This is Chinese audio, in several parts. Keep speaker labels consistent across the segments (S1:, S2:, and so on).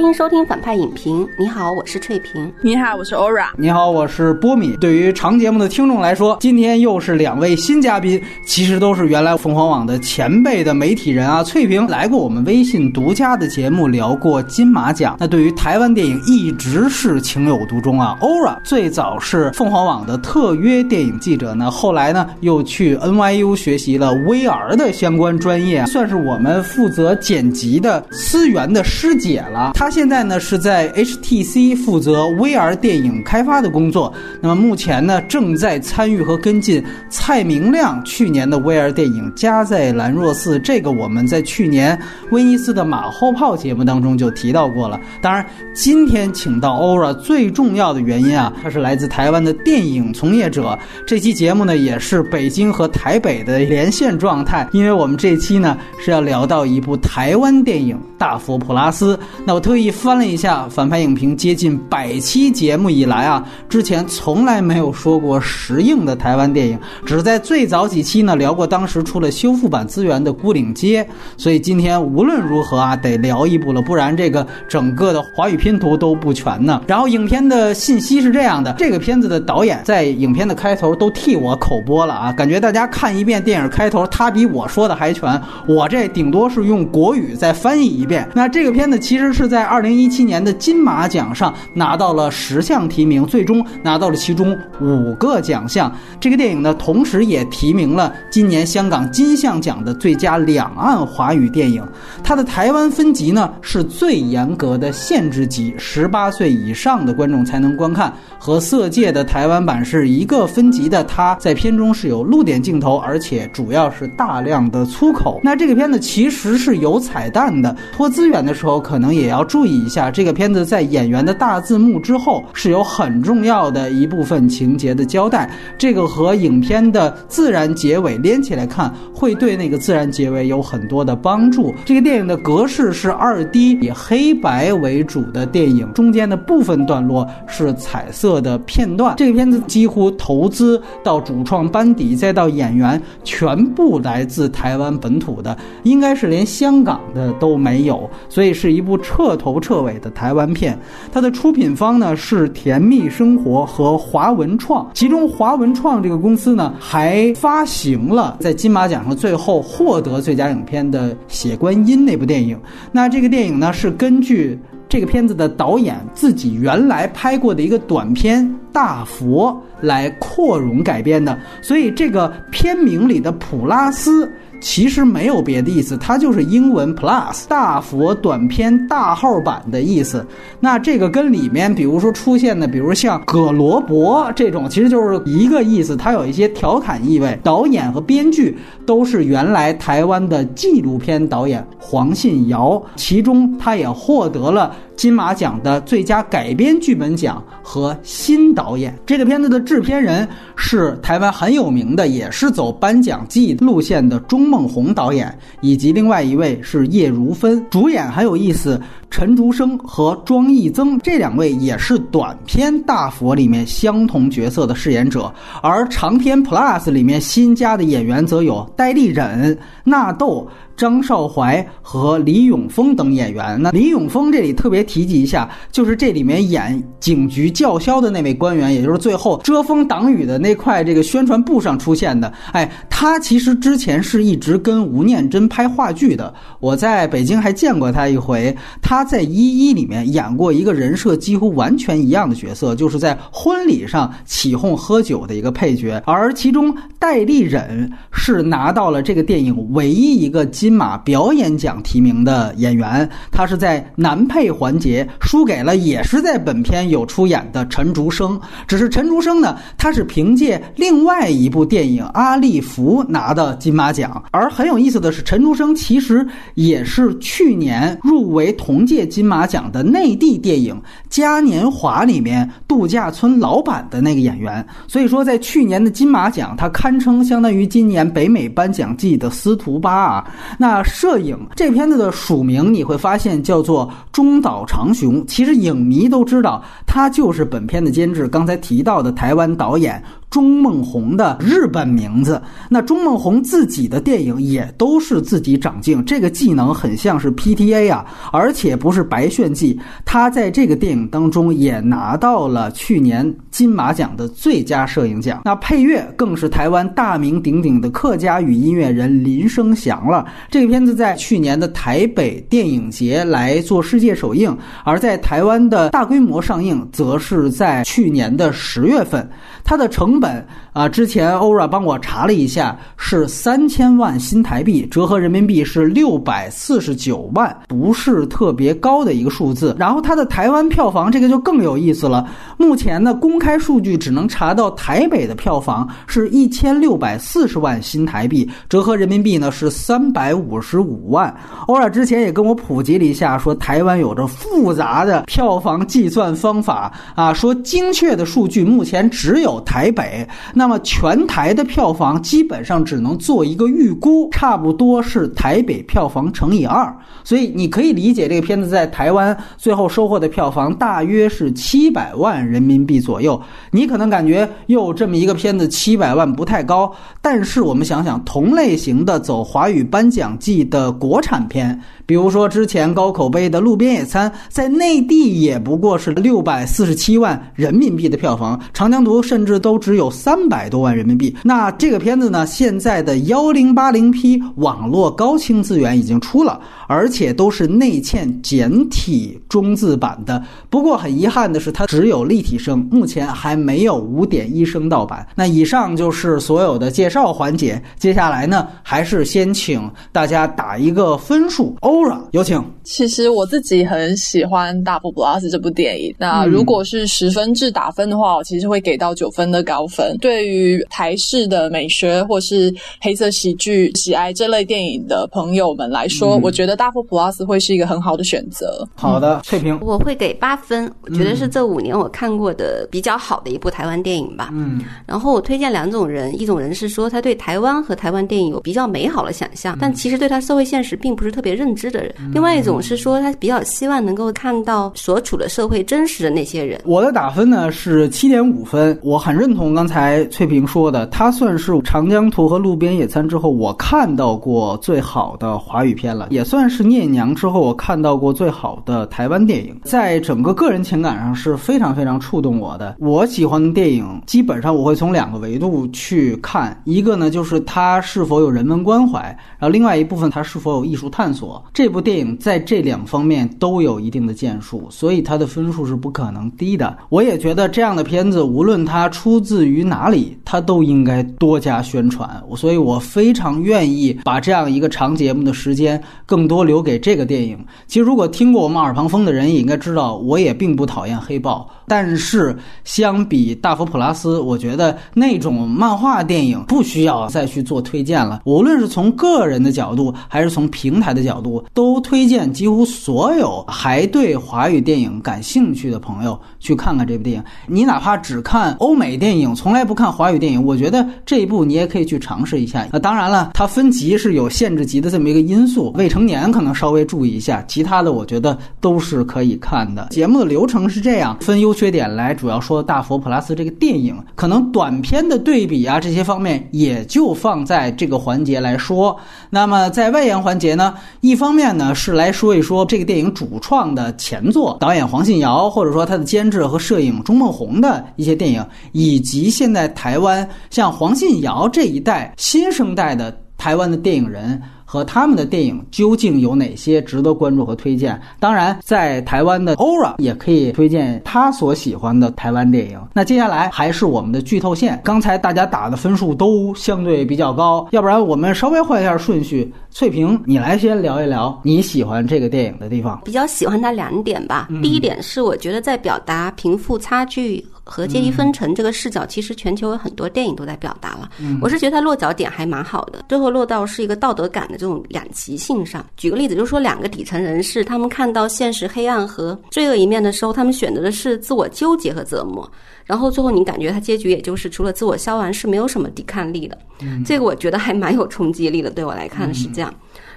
S1: 欢迎收听反派影评。你好，我是翠萍。
S2: 你好，我是 Ora。
S3: 你好，我是波米。对于长节目的听众来说，今天又是两位新嘉宾，其实都是原来凤凰网的前辈的媒体人啊。翠萍来过我们微信独家的节目，聊过金马奖。那对于台湾电影一直是情有独钟啊。Ora 最早是凤凰网的特约电影记者，呢，后来呢又去 NYU 学习了 VR 的相关专业，算是我们负责剪辑的思源的师姐了。现在呢是在 HTC 负责 VR 电影开发的工作。那么目前呢正在参与和跟进蔡明亮去年的 VR 电影《家在兰若寺》。这个我们在去年威尼斯的马后炮节目当中就提到过了。当然，今天请到 Ora 最重要的原因啊，他是来自台湾的电影从业者。这期节目呢也是北京和台北的连线状态，因为我们这期呢是要聊到一部台湾电影《大佛普拉斯》。那我特意翻了一下反派影评接近百期节目以来啊，之前从来没有说过实映的台湾电影，只在最早几期呢聊过当时出了修复版资源的《孤岭街》，所以今天无论如何啊得聊一部了，不然这个整个的华语拼图都不全呢。然后影片的信息是这样的：这个片子的导演在影片的开头都替我口播了啊，感觉大家看一遍电影开头，他比我说的还全，我这顶多是用国语再翻译一。那这个片子其实是在。在二零一七年的金马奖上拿到了十项提名，最终拿到了其中五个奖项。这个电影呢，同时也提名了今年香港金像奖的最佳两岸华语电影。它的台湾分级呢是最严格的限制级，十八岁以上的观众才能观看。和《色戒》的台湾版是一个分级的，它在片中是有露点镜头，而且主要是大量的粗口。那这个片子其实是有彩蛋的，播资源的时候可能也要。注意一下，这个片子在演员的大字幕之后是有很重要的一部分情节的交代，这个和影片的自然结尾连起来看，会对那个自然结尾有很多的帮助。这个电影的格式是二 D，以黑白为主的电影，中间的部分段落是彩色的片段。这个片子几乎投资到主创班底，再到演员，全部来自台湾本土的，应该是连香港的都没有，有所以是一部彻。头彻尾的台湾片，它的出品方呢是甜蜜生活和华文创，其中华文创这个公司呢还发行了在金马奖上最后获得最佳影片的《血观音》那部电影。那这个电影呢是根据这个片子的导演自己原来拍过的一个短片《大佛》来扩容改编的，所以这个片名里的普拉斯。其实没有别的意思，它就是英文 Plus 大佛短片大号版的意思。那这个跟里面，比如说出现的，比如像葛罗伯这种，其实就是一个意思。它有一些调侃意味。导演和编剧都是原来台湾的纪录片导演黄信尧，其中他也获得了。金马奖的最佳改编剧本奖和新导演，这个片子的制片人是台湾很有名的，也是走颁奖季路线的钟孟宏导演，以及另外一位是叶如芬。主演很有意思，陈竹生和庄义增这两位也是短片《大佛》里面相同角色的饰演者，而长片 Plus 里面新加的演员则有戴立忍、纳豆。张少怀和李永峰等演员，那李永峰这里特别提及一下，就是这里面演警局叫嚣的那位官员，也就是最后遮风挡雨的那块这个宣传布上出现的。哎，他其实之前是一直跟吴念真拍话剧的，我在北京还见过他一回。他他在《一一》里面演过一个人设几乎完全一样的角色，就是在婚礼上起哄喝酒的一个配角。而其中戴立忍是拿到了这个电影唯一一个金。马表演奖提名的演员，他是在男配环节输给了也是在本片有出演的陈竹生。只是陈竹生呢，他是凭借另外一部电影《阿利弗》拿的金马奖。而很有意思的是，陈竹生其实也是去年入围同届金马奖的内地电影《嘉年华》里面度假村老板的那个演员。所以说，在去年的金马奖，他堪称相当于今年北美颁奖季的司徒巴啊。那摄影这片子的署名你会发现叫做中岛长雄，其实影迷都知道他就是本片的监制，刚才提到的台湾导演。钟孟宏的日本名字，那钟孟宏自己的电影也都是自己长镜，这个技能很像是 PTA 啊，而且不是白炫技，他在这个电影当中也拿到了去年金马奖的最佳摄影奖。那配乐更是台湾大名鼎鼎的客家语音乐人林生祥了。这个片子在去年的台北电影节来做世界首映，而在台湾的大规模上映，则是在去年的十月份。它的成本啊，之前欧 a 帮我查了一下，是三千万新台币，折合人民币是六百四十九万，不是特别高的一个数字。然后它的台湾票房这个就更有意思了，目前呢公开数据只能查到台北的票房是一千六百四十万新台币，折合人民币呢是三百五十五万。欧 a 之前也跟我普及了一下，说台湾有着复杂的票房计算方法啊，说精确的数据目前只有。台北，那么全台的票房基本上只能做一个预估，差不多是台北票房乘以二，所以你可以理解这个片子在台湾最后收获的票房大约是七百万人民币左右。你可能感觉哟，这么一个片子七百万不太高，但是我们想想同类型的走华语颁奖季的国产片。比如说，之前高口碑的《路边野餐》在内地也不过是六百四十七万人民币的票房，《长江图》甚至都只有三百多万人民币。那这个片子呢，现在的幺零八零 P 网络高清资源已经出了，而且都是内嵌简体中字版的。不过很遗憾的是，它只有立体声，目前还没有五点一声道版。那以上就是所有的介绍环节，接下来呢，还是先请大家打一个分数。欧。有请。
S2: 其实我自己很喜欢《大佛普拉斯》这部电影。那如果是十分制打分的话，我其实会给到九分的高分。对于台式的美学或是黑色喜剧喜爱这类电影的朋友们来说，我觉得《大佛普拉斯》会是一个很好的选择。
S3: 好的，翠萍，
S1: 我会给八分。我觉得是这五年我看过的比较好的一部台湾电影吧。
S3: 嗯。
S1: 然后我推荐两种人，一种人是说他对台湾和台湾电影有比较美好的想象，但其实对他社会现实并不是特别认知。的人，另外一种是说他比较希望能够看到所处的社会真实的那些人。
S3: 我的打分呢是七点五分，我很认同刚才翠萍说的，它算是《长江图》和《路边野餐》之后我看到过最好的华语片了，也算是《聂娘》之后我看到过最好的台湾电影，在整个个人情感上是非常非常触动我的。我喜欢的电影基本上我会从两个维度去看，一个呢就是它是否有人文关怀，然后另外一部分它是否有艺术探索。这部电影在这两方面都有一定的建树，所以它的分数是不可能低的。我也觉得这样的片子，无论它出自于哪里，他都应该多加宣传。所以我非常愿意把这样一个长节目的时间更多留给这个电影。其实，如果听过我们耳旁风的人也应该知道，我也并不讨厌黑豹。但是，相比大佛普拉斯，我觉得那种漫画电影不需要再去做推荐了。无论是从个人的角度，还是从平台的角度。都推荐几乎所有还对华语电影感兴趣的朋友去看看这部电影。你哪怕只看欧美电影，从来不看华语电影，我觉得这一部你也可以去尝试一下。那当然了，它分级是有限制级的这么一个因素，未成年可能稍微注意一下。其他的我觉得都是可以看的。节目的流程是这样，分优缺点来主要说《大佛普拉斯》这个电影，可能短片的对比啊这些方面也就放在这个环节来说。那么在外延环节呢，一方面。呢是来说一说这个电影主创的前作，导演黄信尧，或者说他的监制和摄影钟孟宏的一些电影，以及现在台湾像黄信尧这一代新生代的台湾的电影人。和他们的电影究竟有哪些值得关注和推荐？当然，在台湾的 ORA 也可以推荐他所喜欢的台湾电影。那接下来还是我们的剧透线。刚才大家打的分数都相对比较高，要不然我们稍微换一下顺序。翠萍，你来先聊一聊你喜欢这个电影的地方。
S1: 比较喜欢它两点吧。第一点是我觉得在表达贫富差距。和阶级分成这个视角，其实全球有很多电影都在表达了。我是觉得它落脚点还蛮好的，最后落到是一个道德感的这种两极性上。举个例子，就是说两个底层人士，他们看到现实黑暗和罪恶一面的时候，他们选择的是自我纠结和折磨。然后最后你感觉他结局也就是除了自我消亡是没有什么抵抗力的。这个我觉得还蛮有冲击力的，对我来看是这样。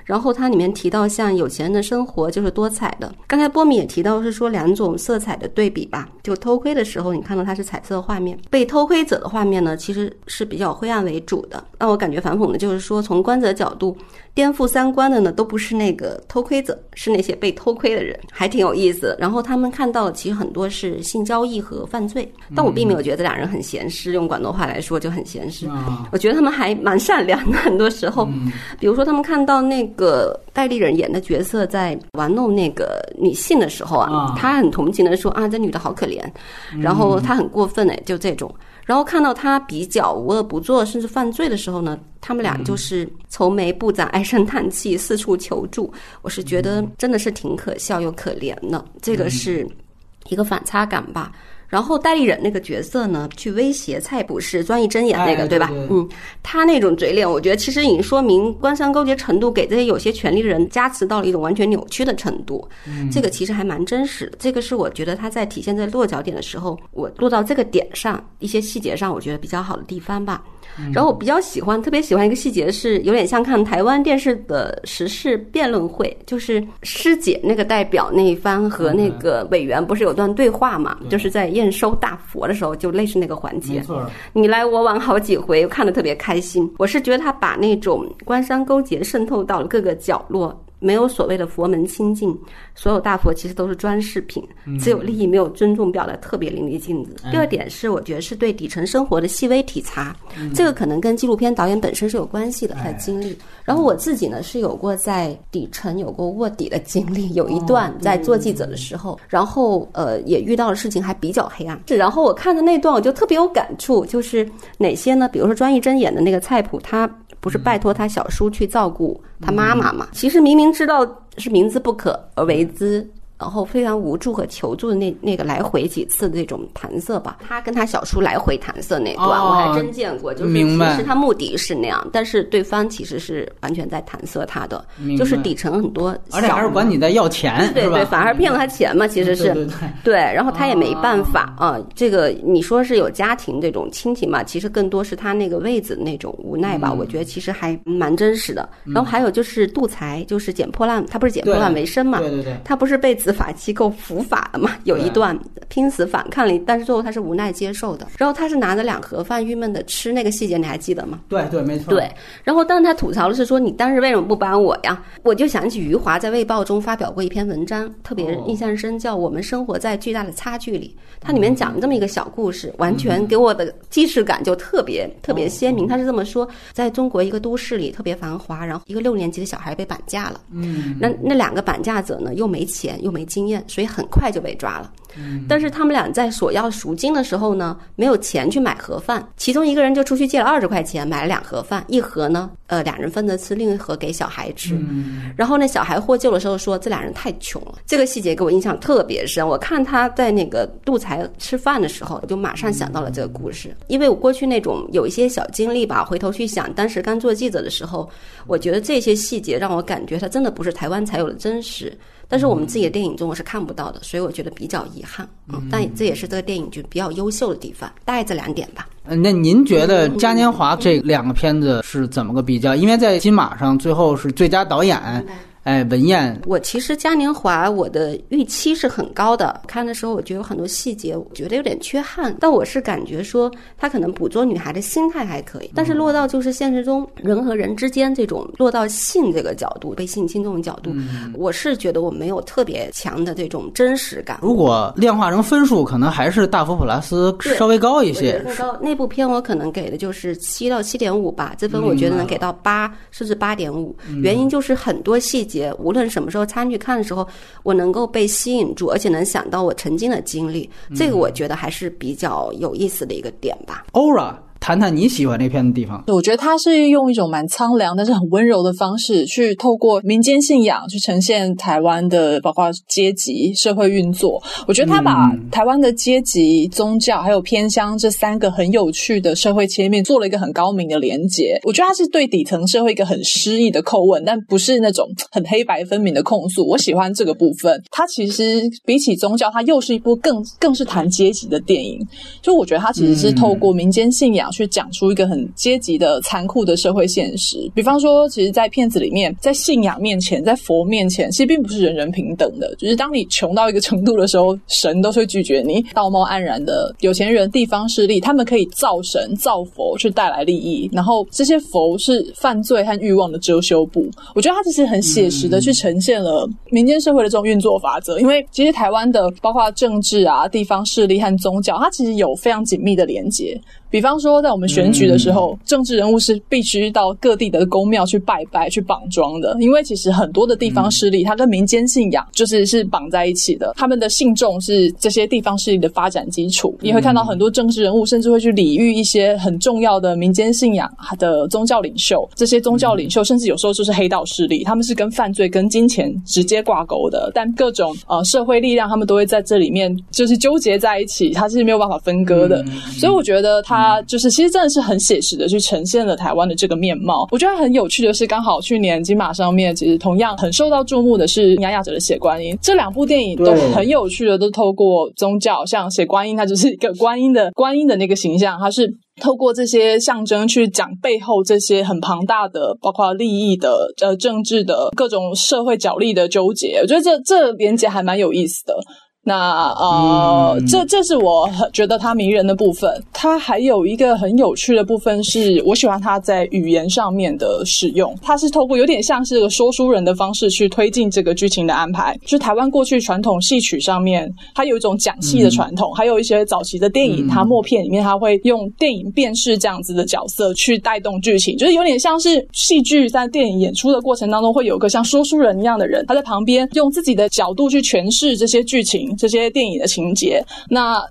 S1: 然后它里面提到像有钱人的生活就是多彩的。刚才波米也提到是说两种色彩的对比吧，就偷窥的时候你看到它是彩色画面，被偷窥者的画面呢其实是比较灰暗为主的。让我感觉反讽的就是说从观者角度。颠覆三观的呢，都不是那个偷窥者，是那些被偷窥的人，还挺有意思。然后他们看到的其实很多是性交易和犯罪，但我并没有觉得这俩人很闲适，用广东话来说就很闲适。我觉得他们还蛮善良的，很多时候，比如说他们看到那个戴立人演的角色在玩弄那个女性的时候啊，他很同情的说啊，这女的好可怜，然后他很过分哎，就这种。然后看到他比较无恶不作，甚至犯罪的时候呢，他们俩就是愁眉不展、唉声叹气、四处求助。我是觉得真的是挺可笑又可怜的，这个是一个反差感吧。然后戴立忍那个角色呢，去威胁蔡普士，专一睁眼那个，
S3: 对
S1: 吧？嗯，他那种嘴脸，我觉得其实已经说明官商勾结程度给这些有些权力的人加持到了一种完全扭曲的程度。嗯，这个其实还蛮真实的。这个是我觉得他在体现在落脚点的时候，我落到这个点上一些细节上，我觉得比较好的地方吧。然后我比较喜欢，特别喜欢一个细节是，有点像看台湾电视的时事辩论会，就是师姐那个代表那一方和那个委员不是有段对话嘛？就是在验收大佛的时候，就类似那个环节。
S3: 没错，
S1: 你来我往好几回，看得特别开心。我是觉得他把那种官商勾结渗透到了各个角落。没有所谓的佛门清净，所有大佛其实都是装饰品，只有利益没有尊重，表达特别淋漓尽致。第二点是，我觉得是对底层生活的细微体察，这个可能跟纪录片导演本身是有关系的，他的经历。然后我自己呢是有过在底层有过卧底的经历，有一段在做记者的时候，然后呃也遇到的事情还比较黑暗。是，然后我看的那段我就特别有感触，就是哪些呢？比如说庄一珍演的那个菜谱，他。不是拜托他小叔去照顾他妈妈嘛？其实明明知道是明知不可而为之。然后非常无助和求助的那那个来回几次的那种弹射吧，他跟他小叔来回弹射那段，我还真见过。就是其实他目的是那样，但是对方其实是完全在弹射他的，就是底层很多，
S3: 而且还是管你在要钱，
S1: 对对，反而骗了他钱嘛，其实是对。然后他也没办法啊，这个你说是有家庭这种亲情嘛，其实更多是他那个位子那种无奈吧。我觉得其实还蛮真实的。然后还有就是杜才，就是捡破烂，他不是捡破烂为生嘛？
S3: 对对对，
S1: 他不是被子。法机构伏法了嘛？有一段拼死反抗了，但是最后他是无奈接受的。然后他是拿着两盒饭郁闷的吃，那个细节你还记得吗？
S3: 对对，没错。
S1: 对。然后，但是他吐槽的是说：“你当时为什么不帮我呀？”我就想起余华在《卫报》中发表过一篇文章，特别印象深，叫《我们生活在巨大的差距里》。它里面讲了这么一个小故事，完全给我的既视感就特别特别鲜明。他是这么说：在中国一个都市里特别繁华，然后一个六年级的小孩被绑架了。嗯。那那两个绑架者呢，又没钱又没。经验，所以很快就被抓了。但是他们俩在索要赎金的时候呢，没有钱去买盒饭，其中一个人就出去借了二十块钱买了两盒饭，一盒呢，呃，两人分着吃，另一盒给小孩吃。然后那小孩获救的时候说，这俩人太穷了。这个细节给我印象特别深。我看他在那个杜才吃饭的时候，我就马上想到了这个故事，因为我过去那种有一些小经历吧，回头去想，当时刚做记者的时候，我觉得这些细节让我感觉他真的不是台湾才有的真实。但是我们自己的电影中我是看不到的，所以我觉得比较遗憾。嗯，但这也是这个电影就比较优秀的地方，大概这两点吧。
S3: 嗯，那您觉得《嘉年华》这两个片子是怎么个比较？因为在金马上最后是最佳导演。哎，文燕，
S1: 我其实嘉年华我的预期是很高的。看的时候，我觉得有很多细节，我觉得有点缺憾。但我是感觉说，他可能捕捉女孩的心态还可以，但是落到就是现实中人和人之间这种落到性这个角度，被性侵这种角度，我是觉得我没有特别强的这种真实感。
S3: 如果量化成分数，可能还是大佛普拉斯稍微高一些。
S1: 更高。那部片我可能给的就是七到七点五吧，这分我觉得能给到八，甚至八点五。原因就是很多细节。无论什么时候参与看的时候，我能够被吸引住，而且能想到我曾经的经历，这个我觉得还是比较有意思的一个点吧。
S3: 谈谈你喜欢那片的地方。
S2: 我觉得他是用一种蛮苍凉，但是很温柔的方式，去透过民间信仰去呈现台湾的，包括阶级社会运作。我觉得他把台湾的阶级、宗教还有偏乡这三个很有趣的社会切面做了一个很高明的连接。我觉得他是对底层社会一个很诗意的叩问，但不是那种很黑白分明的控诉。我喜欢这个部分。他其实比起宗教，他又是一部更更是谈阶级的电影。就我觉得他其实是透过民间信仰。去讲出一个很阶级的残酷的社会现实。比方说，其实，在片子里面，在信仰面前，在佛面前，其实并不是人人平等的。就是当你穷到一个程度的时候，神都会拒绝你。道貌岸然的有钱人、地方势力，他们可以造神、造佛去带来利益，然后这些佛是犯罪和欲望的遮羞布。我觉得他其实很写实的去呈现了民间社会的这种运作法则。因为其实台湾的包括政治啊、地方势力和宗教，它其实有非常紧密的连接。比方说，在我们选举的时候，政治人物是必须到各地的宫庙去拜拜、去绑桩的。因为其实很多的地方势力，它跟民间信仰就是是绑在一起的。他们的信众是这些地方势力的发展基础。你会看到很多政治人物，甚至会去礼遇一些很重要的民间信仰的宗教领袖。这些宗教领袖，甚至有时候就是黑道势力，他们是跟犯罪、跟金钱直接挂钩的。但各种呃社会力量，他们都会在这里面就是纠结在一起，它是没有办法分割的。所以我觉得他。他就是，其实真的是很写实的去呈现了台湾的这个面貌。我觉得很有趣的是，刚好去年金马上面，其实同样很受到注目的是《亚亚者的血观音》。这两部电影都很有趣的，都透过宗教，像血观音，它就是一个观音的观音的那个形象，它是透过这些象征去讲背后这些很庞大的，包括利益的、呃政治的各种社会角力的纠结。我觉得这这连接还蛮有意思的。那呃，这这是我很觉得他迷人的部分。他还有一个很有趣的部分，是我喜欢他在语言上面的使用。他是透过有点像是个说书人的方式去推进这个剧情的安排。就台湾过去传统戏曲上面，它有一种讲戏的传统，还有一些早期的电影，它默片里面它会用电影辨识这样子的角色去带动剧情，就是有点像是戏剧在电影演出的过程当中，会有个像说书人一样的人，他在旁边用自己的角度去诠释这些剧情。这些电影的情节，那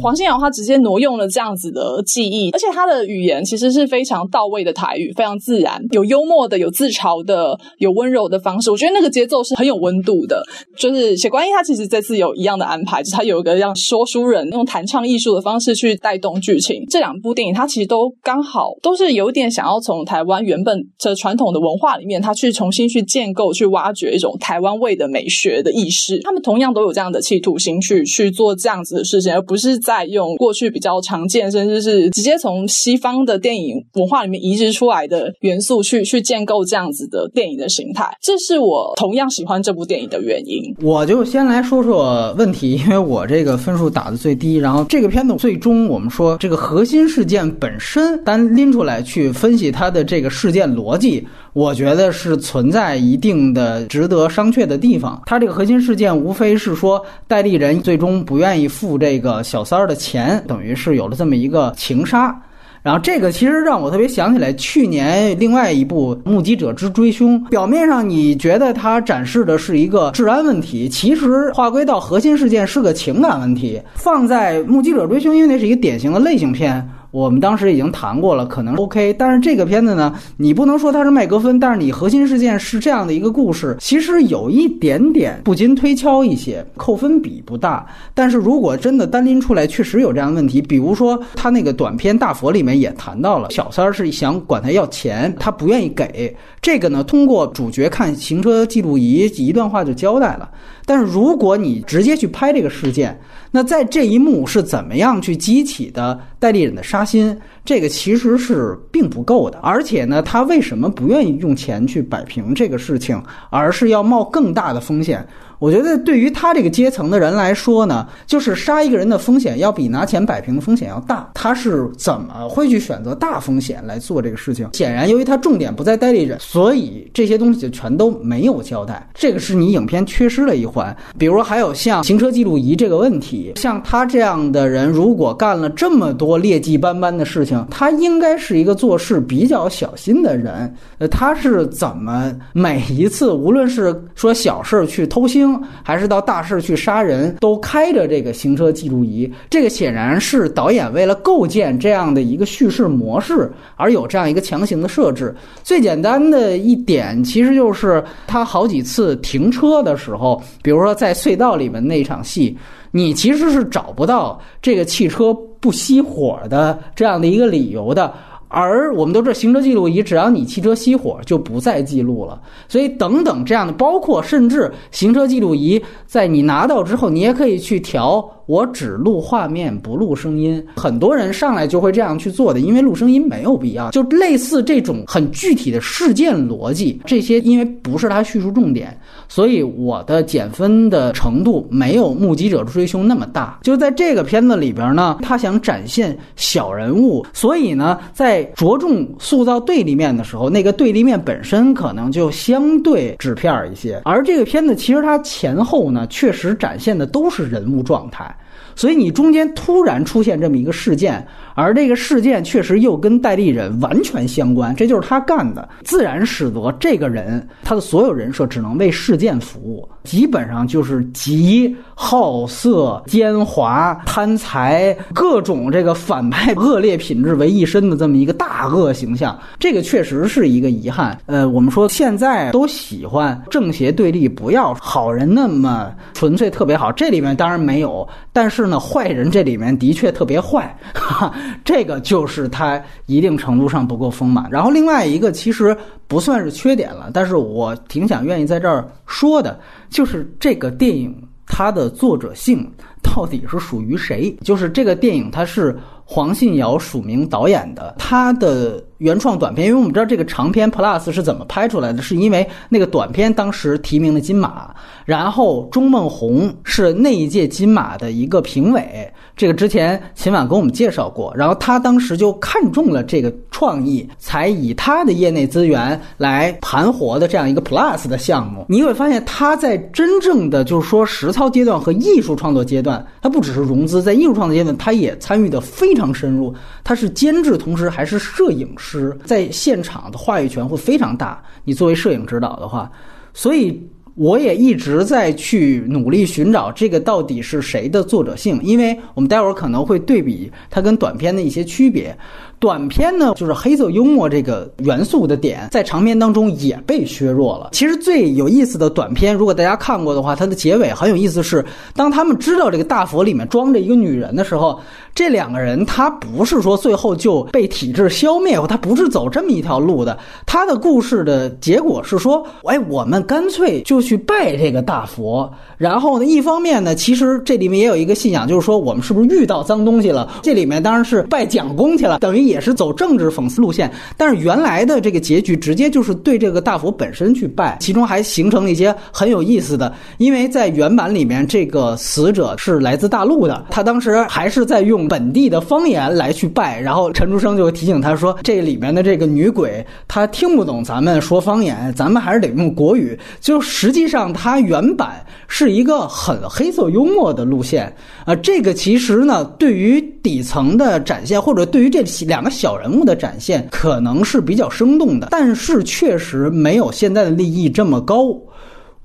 S2: 黄信尧他直接挪用了这样子的记忆，而且他的语言其实是非常到位的台语，非常自然，有幽默的，有自嘲的，有温柔的方式。我觉得那个节奏是很有温度的。就是写观音他其实这次有一样的安排，就是他有一个让说书人用弹唱艺术的方式去带动剧情。这两部电影他其实都刚好都是有点想要从台湾原本这传统的文化里面，他去重新去建构、去挖掘一种台湾味的美学的意识。他们同样都有这样的企图。心去去做这样子的事情，而不是在用过去比较常见，甚至是直接从西方的电影文化里面移植出来的元素去去建构这样子的电影的形态。这是我同样喜欢这部电影的原因。
S3: 我就先来说说问题，因为我这个分数打的最低。然后这个片子最终我们说这个核心事件本身单拎出来去分析它的这个事件逻辑。我觉得是存在一定的值得商榷的地方。它这个核心事件无非是说，代理人最终不愿意付这个小三儿的钱，等于是有了这么一个情杀。然后这个其实让我特别想起来去年另外一部《目击者之追凶》，表面上你觉得它展示的是一个治安问题，其实划归到核心事件是个情感问题。放在《目击者追凶》，因为那是一个典型的类型片。我们当时已经谈过了，可能 OK，但是这个片子呢，你不能说它是麦格芬，但是你核心事件是这样的一个故事，其实有一点点不禁推敲一些，扣分比不大。但是如果真的单拎出来，确实有这样的问题，比如说他那个短片《大佛》里面也谈到了，小三儿是想管他要钱，他不愿意给。这个呢，通过主角看行车记录仪一段话就交代了。但是如果你直接去拍这个事件，那在这一幕是怎么样去激起的戴立忍的杀薪？这个其实是并不够的。而且呢，他为什么不愿意用钱去摆平这个事情，而是要冒更大的风险？我觉得对于他这个阶层的人来说呢，就是杀一个人的风险要比拿钱摆平的风险要大。他是怎么会去选择大风险来做这个事情？显然，由于他重点不在戴立忍，所以这些东西就全都没有交代。这个是你影片缺失了一环。比如还有像行车记录仪这个问题，像他这样的人，如果干了这么多劣迹斑斑的事情，他应该是一个做事比较小心的人。呃，他是怎么每一次，无论是说小事去偷腥？还是到大事去杀人，都开着这个行车记录仪。这个显然是导演为了构建这样的一个叙事模式而有这样一个强行的设置。最简单的一点，其实就是他好几次停车的时候，比如说在隧道里面那场戏，你其实是找不到这个汽车不熄火的这样的一个理由的。而我们都知道，行车记录仪只要你汽车熄火就不再记录了。所以等等这样的，包括甚至行车记录仪在你拿到之后，你也可以去调，我只录画面不录声音。很多人上来就会这样去做的，因为录声音没有必要。就类似这种很具体的事件逻辑，这些因为不是他叙述重点，所以我的减分的程度没有目击者的追凶那么大。就在这个片子里边呢，他想展现小人物，所以呢，在着重塑造对立面的时候，那个对立面本身可能就相对纸片一些。而这个片子其实它前后呢，确实展现的都是人物状态。所以你中间突然出现这么一个事件，而这个事件确实又跟戴立忍完全相关，这就是他干的，自然使得这个人他的所有人设只能为事件服务，基本上就是集好色、奸猾、贪财各种这个反派恶劣品质为一身的这么一个大恶形象。这个确实是一个遗憾。呃，我们说现在都喜欢正邪对立，不要好人那么纯粹特别好，这里面当然没有，但是。那，坏人这里面的确特别坏，哈，这个就是他一定程度上不够丰满。然后另外一个其实不算是缺点了，但是我挺想愿意在这儿说的，就是这个电影它的作者性到底是属于谁？就是这个电影它是黄信尧署名导演的，他的。原创短片，因为我们知道这个长片 Plus 是怎么拍出来的，是因为那个短片当时提名了金马，然后钟孟宏是那一届金马的一个评委，这个之前秦晚跟我们介绍过，然后他当时就看中了这个创意，才以他的业内资源来盘活的这样一个 Plus 的项目。你会发现他在真正的就是说实操阶段和艺术创作阶段，他不只是融资，在艺术创作阶段他也参与的非常深入，他是监制，同时还是摄影。师在现场的话语权会非常大。你作为摄影指导的话，所以我也一直在去努力寻找这个到底是谁的作者性，因为我们待会儿可能会对比它跟短片的一些区别。短片呢，就是黑色幽默这个元素的点，在长片当中也被削弱了。其实最有意思的短片，如果大家看过的话，它的结尾很有意思，是当他们知道这个大佛里面装着一个女人的时候，这两个人他不是说最后就被体制消灭，他不是走这么一条路的。他的故事的结果是说，哎，我们干脆就去拜这个大佛。然后呢，一方面呢，其实这里面也有一个信仰，就是说我们是不是遇到脏东西了？这里面当然是拜蒋公去了，等于。也是走政治讽刺路线，但是原来的这个结局直接就是对这个大佛本身去拜，其中还形成了一些很有意思的，因为在原版里面这个死者是来自大陆的，他当时还是在用本地的方言来去拜，然后陈竹生就提醒他说，这里面的这个女鬼她听不懂咱们说方言，咱们还是得用国语。就实际上它原版是一个很黑色幽默的路线啊，这个其实呢对于底层的展现，或者对于这两。两个小人物的展现可能是比较生动的，但是确实没有现在的利益这么高。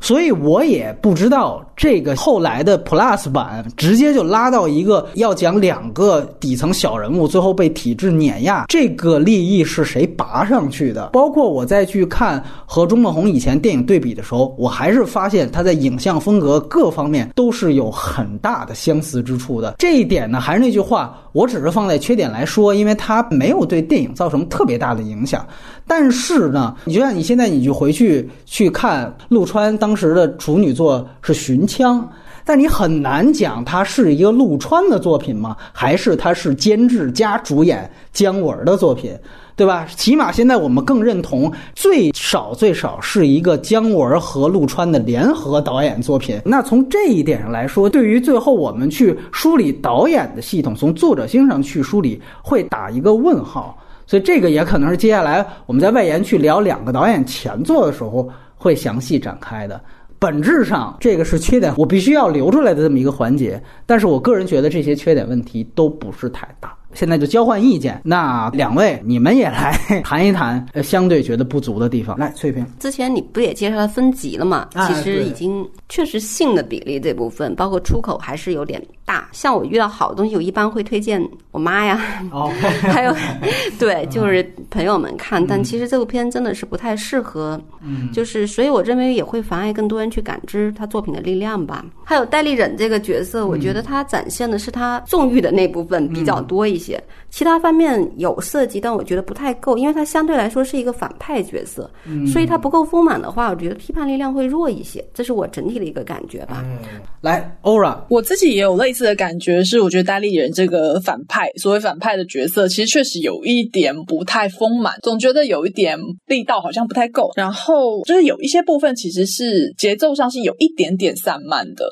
S3: 所以我也不知道这个后来的 Plus 版直接就拉到一个要讲两个底层小人物最后被体制碾压，这个利益是谁拔上去的？包括我再去看和钟孟宏以前电影对比的时候，我还是发现他在影像风格各方面都是有很大的相似之处的。这一点呢，还是那句话，我只是放在缺点来说，因为它没有对电影造成特别大的影响。但是呢，你就像你现在你就回去去看陆川当时的处女作是《寻枪》，但你很难讲它是一个陆川的作品吗？还是它是监制加主演姜文的作品，对吧？起码现在我们更认同，最少最少是一个姜文和陆川的联合导演作品。那从这一点上来说，对于最后我们去梳理导演的系统，从作者性上去梳理，会打一个问号。所以这个也可能是接下来我们在外延去聊两个导演前作的时候会详细展开的。本质上，这个是缺点，我必须要留出来的这么一个环节。但是我个人觉得这些缺点问题都不是太大。现在就交换意见，那两位你们也来谈一谈，呃，相对觉得不足的地方。来，翠萍，
S1: 之前你不也介绍了分级了吗？其实已经确实性的比例这部分，包括出口还是有点大。像我遇到好的东西，我一般会推荐我妈呀，还有 对，就是朋友们看。但其实这部片真的是不太适合，就是所以我认为也会妨碍更多人去感知他作品的力量吧。还有戴立忍这个角色，我觉得他展现的是他纵欲的那部分比较多一些，其他方面有涉及，但我觉得不太够，因为它相对来说是一个反派角色，所以它不够丰满的话，我觉得批判力量会弱一些。这是我整体的一个感觉吧。
S3: 来，欧拉，
S2: 我自己也有类似的感觉，是我觉得戴立人这个反派，所谓反派的角色，其实确实有一点不太丰满，总觉得有一点力道好像不太够。然后就是有一些部分其实是节奏上是有一点点散漫的，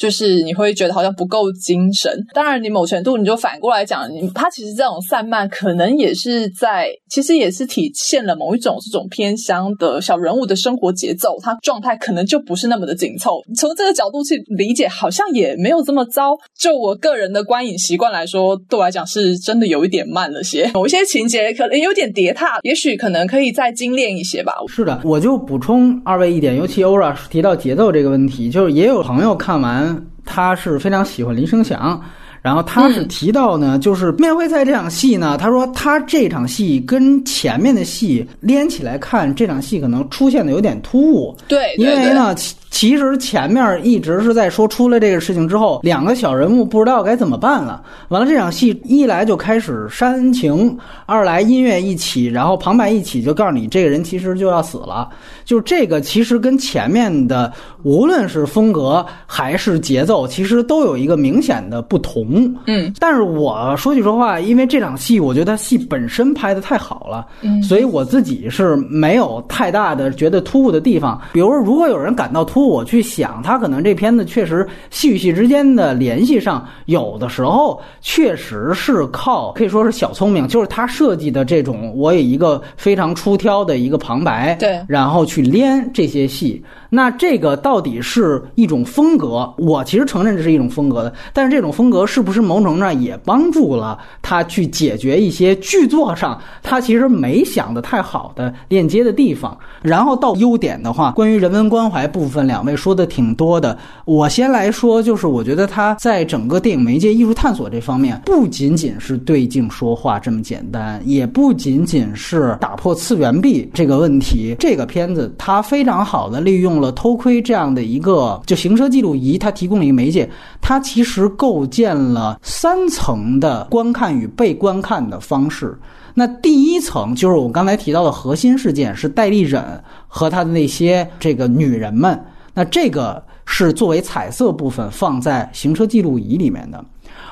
S2: 就是你会觉得好像不够精神。当然，你某程度你就反过来讲，你他其实这种散漫可能也是在，其实也是体现了某一种这种偏乡的小人物的生活节奏，他状态可能就不是那么的紧凑。从这个角度去理解，好像也没有这么糟。就我个人的观影习惯来说，对我来讲是真的有一点慢了些。某一些情节可能有点叠踏，也许可能可以再精炼一些吧。
S3: 是的，我就补充二位一点，尤其欧拉提到节奏这个问题，就是也有朋友看完，他是非常喜欢林生祥。然后他是提到呢，就是面会赛这场戏呢，他说他这场戏跟前面的戏连起来看，这场戏可能出现的有点突兀。
S2: 对，
S3: 因为呢。其实前面一直是在说，出了这个事情之后，两个小人物不知道该怎么办了。完了，这场戏一来就开始煽情，二来音乐一起，然后旁白一起，就告诉你这个人其实就要死了。就这个其实跟前面的无论是风格还是节奏，其实都有一个明显的不同。
S2: 嗯，
S3: 但是我说句实话，因为这场戏我觉得戏本身拍的太好了，
S2: 嗯，
S3: 所以我自己是没有太大的觉得突兀的地方。比如，如果有人感到突，我去想，他可能这片子确实戏与戏之间的联系上，有的时候确实是靠可以说是小聪明，就是他设计的这种，我有一个非常出挑的一个旁白，
S2: 对，
S3: 然后去连这些戏。那这个到底是一种风格？我其实承认这是一种风格的，但是这种风格是不是某种程度上也帮助了他去解决一些剧作上他其实没想的太好的链接的地方？然后到优点的话，关于人文关怀部分，两位说的挺多的。我先来说，就是我觉得他在整个电影媒介艺术探索这方面，不仅仅是对镜说话这么简单，也不仅仅是打破次元壁这个问题。这个片子它非常好的利用。了偷窥这样的一个就行车记录仪，它提供了一个媒介，它其实构建了三层的观看与被观看的方式。那第一层就是我们刚才提到的核心事件是戴立忍和他的那些这个女人们，那这个是作为彩色部分放在行车记录仪里面的。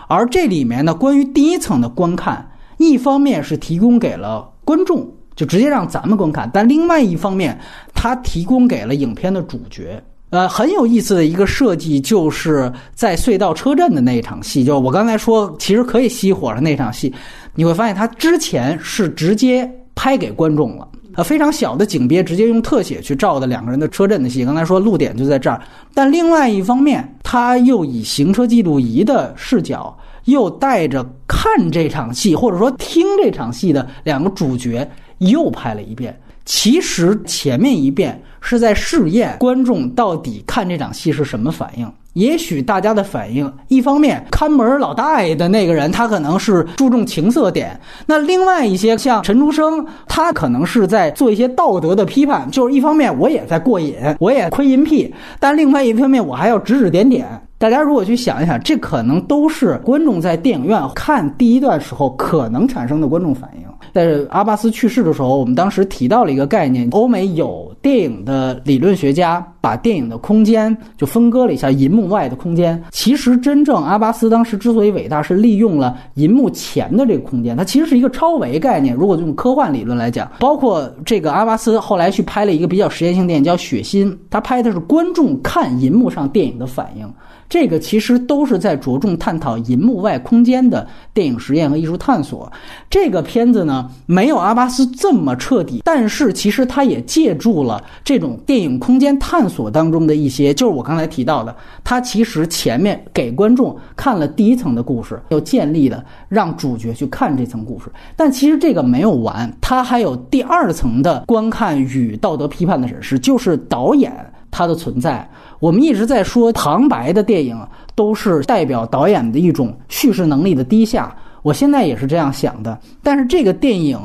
S3: 而这里面呢，关于第一层的观看，一方面是提供给了观众。就直接让咱们观看，但另外一方面，它提供给了影片的主角，呃，很有意思的一个设计，就是在隧道车站的那一场戏，就是我刚才说，其实可以熄火的那场戏，你会发现它之前是直接拍给观众了，呃，非常小的景别，直接用特写去照的两个人的车震的戏。刚才说露点就在这儿，但另外一方面，他又以行车记录仪的视角，又带着看这场戏或者说听这场戏的两个主角。又拍了一遍，其实前面一遍是在试验观众到底看这场戏是什么反应。也许大家的反应，一方面看门老大爷的那个人，他可能是注重情色点；那另外一些像陈竹生，他可能是在做一些道德的批判。就是一方面我也在过瘾，我也窥淫癖，但另外一方面我还要指指点点。大家如果去想一想，这可能都是观众在电影院看第一段时候可能产生的观众反应。在阿巴斯去世的时候，我们当时提到了一个概念：欧美有电影的理论学家把电影的空间就分割了一下，银幕外的空间。其实，真正阿巴斯当时之所以伟大，是利用了银幕前的这个空间，它其实是一个超维概念。如果用科幻理论来讲，包括这个阿巴斯后来去拍了一个比较实验性电影叫《血腥》，他拍的是观众看银幕上电影的反应。这个其实都是在着重探讨银幕外空间的电影实验和艺术探索。这个片子呢，没有阿巴斯这么彻底，但是其实他也借助了这种电影空间探索当中的一些，就是我刚才提到的，他其实前面给观众看了第一层的故事，又建立了让主角去看这层故事。但其实这个没有完，他还有第二层的观看与道德批判的审视，就是导演。他的存在。我们一直在说旁白的电影都是代表导演的一种叙事能力的低下，我现在也是这样想的。但是这个电影，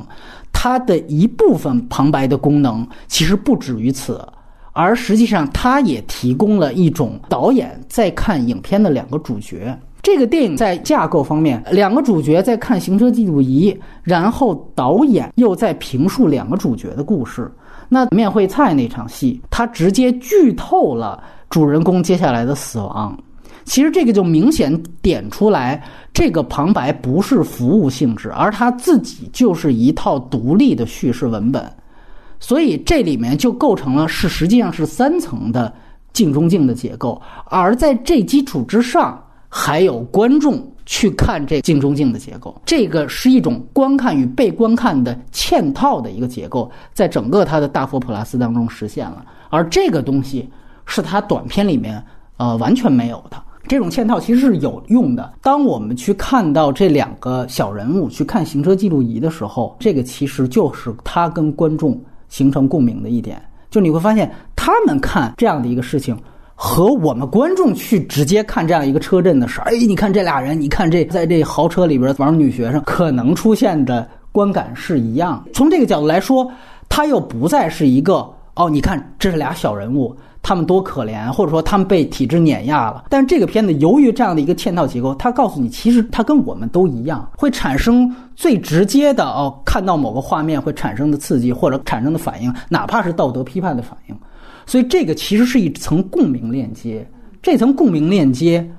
S3: 它的一部分旁白的功能其实不止于此，而实际上它也提供了一种导演在看影片的两个主角。这个电影在架构方面，两个主角在看行车记录仪，然后导演又在评述两个主角的故事。那面会菜那场戏，他直接剧透了。主人公接下来的死亡，其实这个就明显点出来，这个旁白不是服务性质，而它自己就是一套独立的叙事文本，所以这里面就构成了是实际上是三层的镜中镜的结构，而在这基础之上，还有观众去看这镜中镜的结构，这个是一种观看与被观看的嵌套的一个结构，在整个它的大佛普拉斯当中实现了，而这个东西。是他短片里面呃完全没有的。这种嵌套，其实是有用的。当我们去看到这两个小人物去看行车记录仪的时候，这个其实就是他跟观众形成共鸣的一点。就你会发现，他们看这样的一个事情，和我们观众去直接看这样一个车震的事儿，哎，你看这俩人，你看这在这豪车里边玩女学生，可能出现的观感是一样。从这个角度来说，他又不再是一个哦，你看这是俩小人物。他们多可怜，或者说他们被体制碾压了。但是这个片子由于这样的一个嵌套结构，它告诉你，其实它跟我们都一样，会产生最直接的哦，看到某个画面会产生的刺激或者产生的反应，哪怕是道德批判的反应。所以这个其实是一层共鸣链接，这层共鸣链接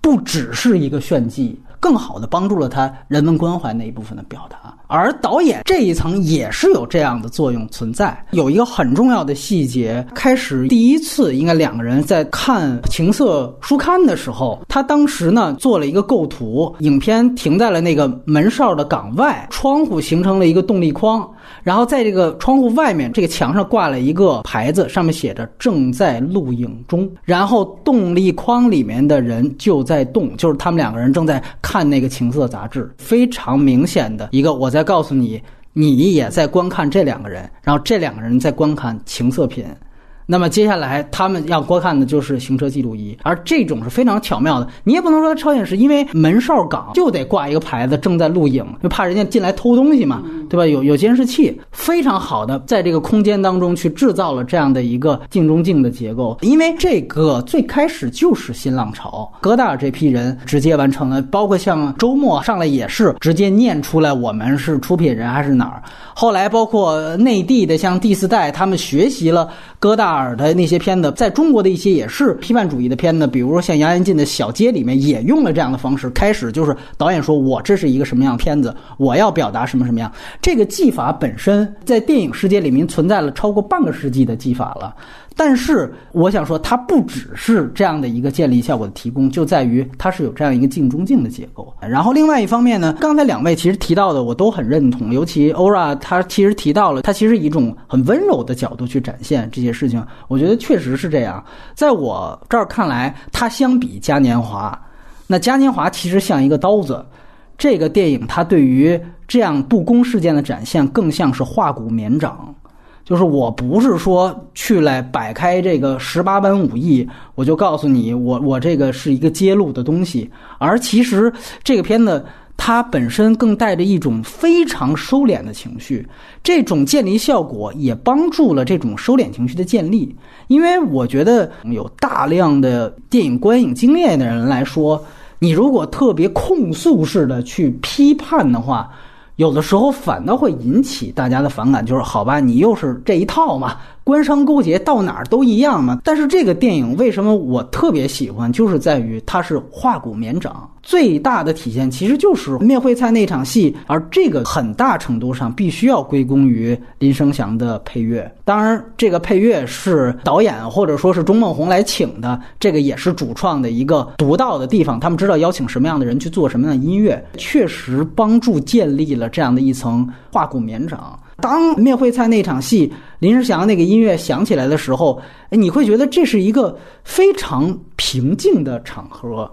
S3: 不只是一个炫技。更好的帮助了他人文关怀那一部分的表达，而导演这一层也是有这样的作用存在。有一个很重要的细节，开始第一次应该两个人在看情色书刊的时候，他当时呢做了一个构图，影片停在了那个门哨的岗外，窗户形成了一个动力框。然后在这个窗户外面，这个墙上挂了一个牌子，上面写着“正在录影中”。然后动力框里面的人就在动，就是他们两个人正在看那个情色杂志，非常明显的一个。我在告诉你，你也在观看这两个人，然后这两个人在观看情色片。那么接下来他们要观看的就是行车记录仪，而这种是非常巧妙的。你也不能说超现实，因为门哨岗就得挂一个牌子，正在录影，就怕人家进来偷东西嘛，对吧？有有监视器，非常好的在这个空间当中去制造了这样的一个镜中镜的结构。因为这个最开始就是新浪潮，戈达尔这批人直接完成了，包括像周末上来也是直接念出来我们是出品人还是哪儿。后来包括内地的像第四代，他们学习了戈达尔。的那些片子，在中国的一些也是批判主义的片子，比如说像杨延进的小街里面也用了这样的方式。开始就是导演说：“我这是一个什么样的片子，我要表达什么什么样。”这个技法本身在电影世界里面存在了超过半个世纪的技法了。但是我想说，它不只是这样的一个建立效果的提供，就在于它是有这样一个镜中镜的结构。然后另外一方面呢，刚才两位其实提到的我都很认同，尤其欧拉他其实提到了，他其实以一种很温柔的角度去展现这些事情，我觉得确实是这样。在我这儿看来，它相比嘉年华，那嘉年华其实像一个刀子，这个电影它对于这样不公事件的展现，更像是化骨绵掌。就是我不是说去来摆开这个十八般武艺，我就告诉你，我我这个是一个揭露的东西，而其实这个片子它本身更带着一种非常收敛的情绪，这种建立效果也帮助了这种收敛情绪的建立。因为我觉得有大量的电影观影经验的人来说，你如果特别控诉式的去批判的话。有的时候反倒会引起大家的反感，就是好吧，你又是这一套嘛。官商勾结到哪儿都一样嘛。但是这个电影为什么我特别喜欢，就是在于它是化骨绵掌。最大的体现其实就是灭会菜那场戏，而这个很大程度上必须要归功于林生祥的配乐。当然，这个配乐是导演或者说是钟孟宏来请的，这个也是主创的一个独到的地方。他们知道邀请什么样的人去做什么样的音乐，确实帮助建立了这样的一层化骨绵掌。当灭会菜那场戏，林世祥那个音乐响起来的时候，你会觉得这是一个非常平静的场合。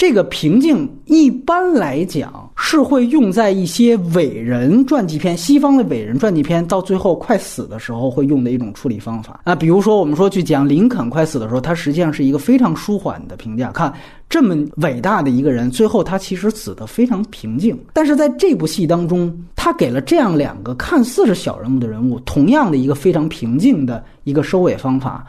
S3: 这个平静一般来讲是会用在一些伟人传记片，西方的伟人传记片到最后快死的时候会用的一种处理方法啊。比如说，我们说去讲林肯快死的时候，他实际上是一个非常舒缓的评价。看这么伟大的一个人，最后他其实死的非常平静。但是在这部戏当中，他给了这样两个看似是小人物的人物，同样的一个非常平静的一个收尾方法。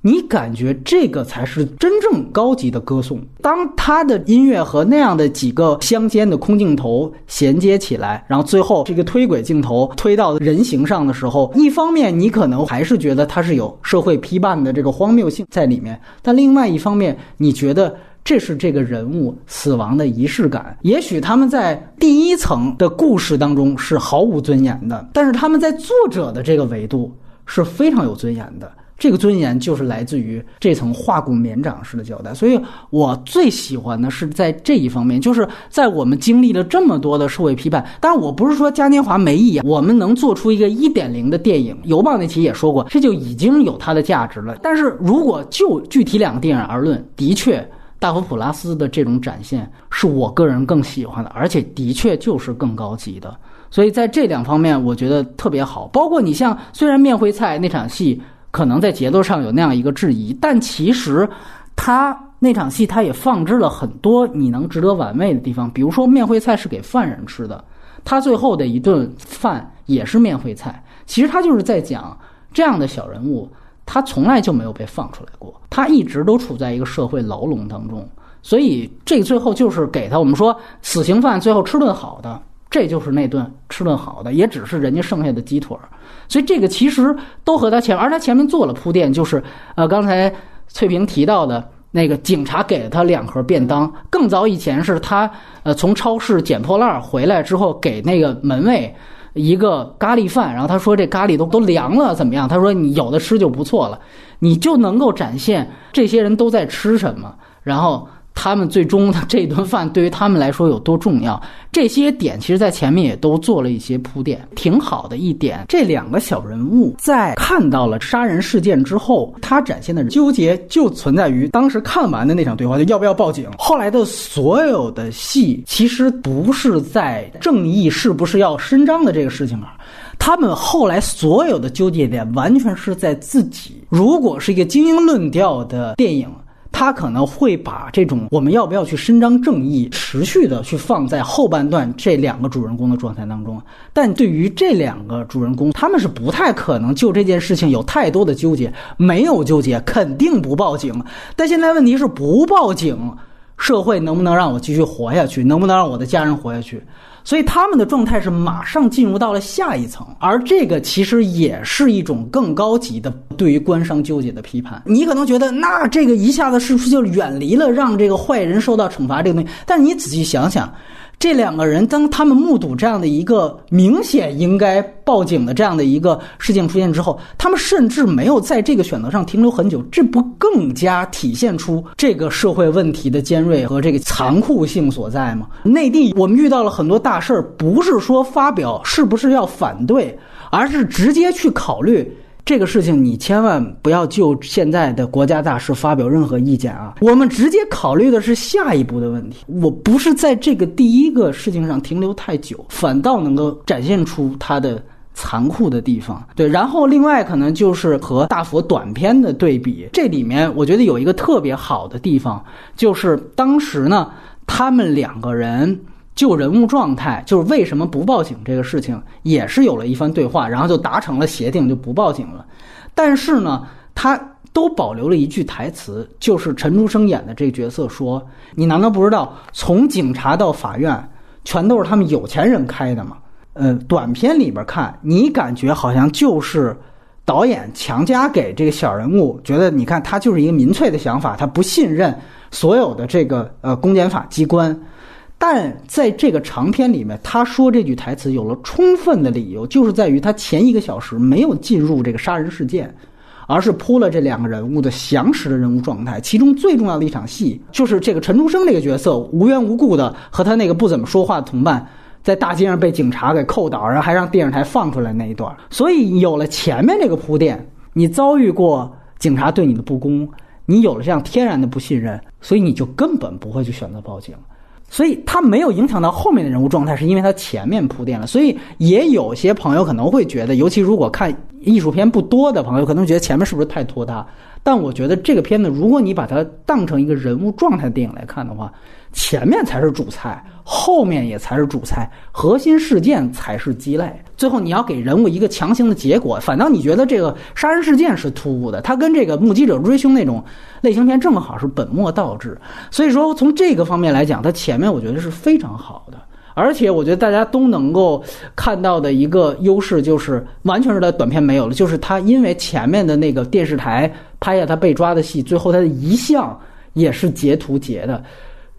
S3: 你感觉这个才是真正高级的歌颂。当他的音乐和那样的几个相间的空镜头衔接起来，然后最后这个推轨镜头推到人形上的时候，一方面你可能还是觉得它是有社会批判的这个荒谬性在里面，但另外一方面，你觉得这是这个人物死亡的仪式感。也许他们在第一层的故事当中是毫无尊严的，但是他们在作者的这个维度是非常有尊严的。这个尊严就是来自于这层化骨绵掌式的交代，所以我最喜欢的是在这一方面，就是在我们经历了这么多的社会批判，当然我不是说嘉年华没意义，我们能做出一个一点零的电影，邮报那期也说过，这就已经有它的价值了。但是如果就具体两个电影而论，的确，大佛普拉斯的这种展现是我个人更喜欢的，而且的确就是更高级的。所以在这两方面，我觉得特别好。包括你像，虽然面会菜那场戏。可能在节奏上有那样一个质疑，但其实他那场戏他也放置了很多你能值得玩味的地方，比如说面会菜是给犯人吃的，他最后的一顿饭也是面会菜。其实他就是在讲这样的小人物，他从来就没有被放出来过，他一直都处在一个社会牢笼当中，所以这最后就是给他我们说死刑犯最后吃顿好的。这就是那顿吃顿好的，也只是人家剩下的鸡腿儿，所以这个其实都和他前，而他前面做了铺垫，就是呃，刚才翠萍提到的那个警察给了他两盒便当，更早以前是他呃从超市捡破烂回来之后给那个门卫一个咖喱饭，然后他说这咖喱都都凉了怎么样？他说你有的吃就不错了，你就能够展现这些人都在吃什么，然后。他们最终的这顿饭对于他们来说有多重要？这些点其实，在前面也都做了一些铺垫，挺好的一点。这两个小人物在看到了杀人事件之后，他展现的纠结就存在于当时看完的那场对话，就要不要报警。后来的所有的戏，其实不是在正义是不是要伸张的这个事情上，他们后来所有的纠结点，完全是在自己。如果是一个精英论调的电影。他可能会把这种我们要不要去伸张正义，持续的去放在后半段这两个主人公的状态当中。但对于这两个主人公，他们是不太可能就这件事情有太多的纠结，没有纠结，肯定不报警。但现在问题是不报警，社会能不能让我继续活下去？能不能让我的家人活下去？所以他们的状态是马上进入到了下一层，而这个其实也是一种更高级的对于官商纠结的批判。你可能觉得，那这个一下子是不是就远离了让这个坏人受到惩罚这个东西？但你仔细想想。这两个人，当他们目睹这样的一个明显应该报警的这样的一个事件出现之后，他们甚至没有在这个选择上停留很久，这不更加体现出这个社会问题的尖锐和这个残酷性所在吗？内地我们遇到了很多大事儿，不是说发表是不是要反对，而是直接去考虑。这个事情你千万不要就现在的国家大事发表任何意见啊！我们直接考虑的是下一步的问题。我不是在这个第一个事情上停留太久，反倒能够展现出它的残酷的地方。对，然后另外可能就是和大佛短片的对比，这里面我觉得有一个特别好的地方，就是当时呢，他们两个人。就人物状态，就是为什么不报警这个事情，也是有了一番对话，然后就达成了协定，就不报警了。但是呢，他都保留了一句台词，就是陈竹生演的这个角色说：“你难道不知道，从警察到法院，全都是他们有钱人开的吗？”呃，短片里边看，你感觉好像就是导演强加给这个小人物，觉得你看他就是一个民粹的想法，他不信任所有的这个呃公检法机关。但在这个长篇里面，他说这句台词有了充分的理由，就是在于他前一个小时没有进入这个杀人事件，而是铺了这两个人物的详实的人物状态。其中最重要的一场戏，就是这个陈竹生这个角色无缘无故的和他那个不怎么说话的同伴，在大街上被警察给扣倒，然后还让电视台放出来那一段。所以有了前面这个铺垫，你遭遇过警察对你的不公。你有了这样天然的不信任，所以你就根本不会去选择报警。所以它没有影响到后面的人物状态，是因为它前面铺垫了。所以也有些朋友可能会觉得，尤其如果看艺术片不多的朋友，可能觉得前面是不是太拖沓？但我觉得这个片子，如果你把它当成一个人物状态的电影来看的话，前面才是主菜，后面也才是主菜，核心事件才是鸡肋。最后你要给人物一个强行的结果，反倒你觉得这个杀人事件是突兀的，它跟这个目击者追凶那种类型片正好是本末倒置。所以说从这个方面来讲，它前面我觉得是非常好的。而且我觉得大家都能够看到的一个优势，就是完全是他短片没有了，就是他因为前面的那个电视台拍下他被抓的戏，最后他的遗像也是截图截的，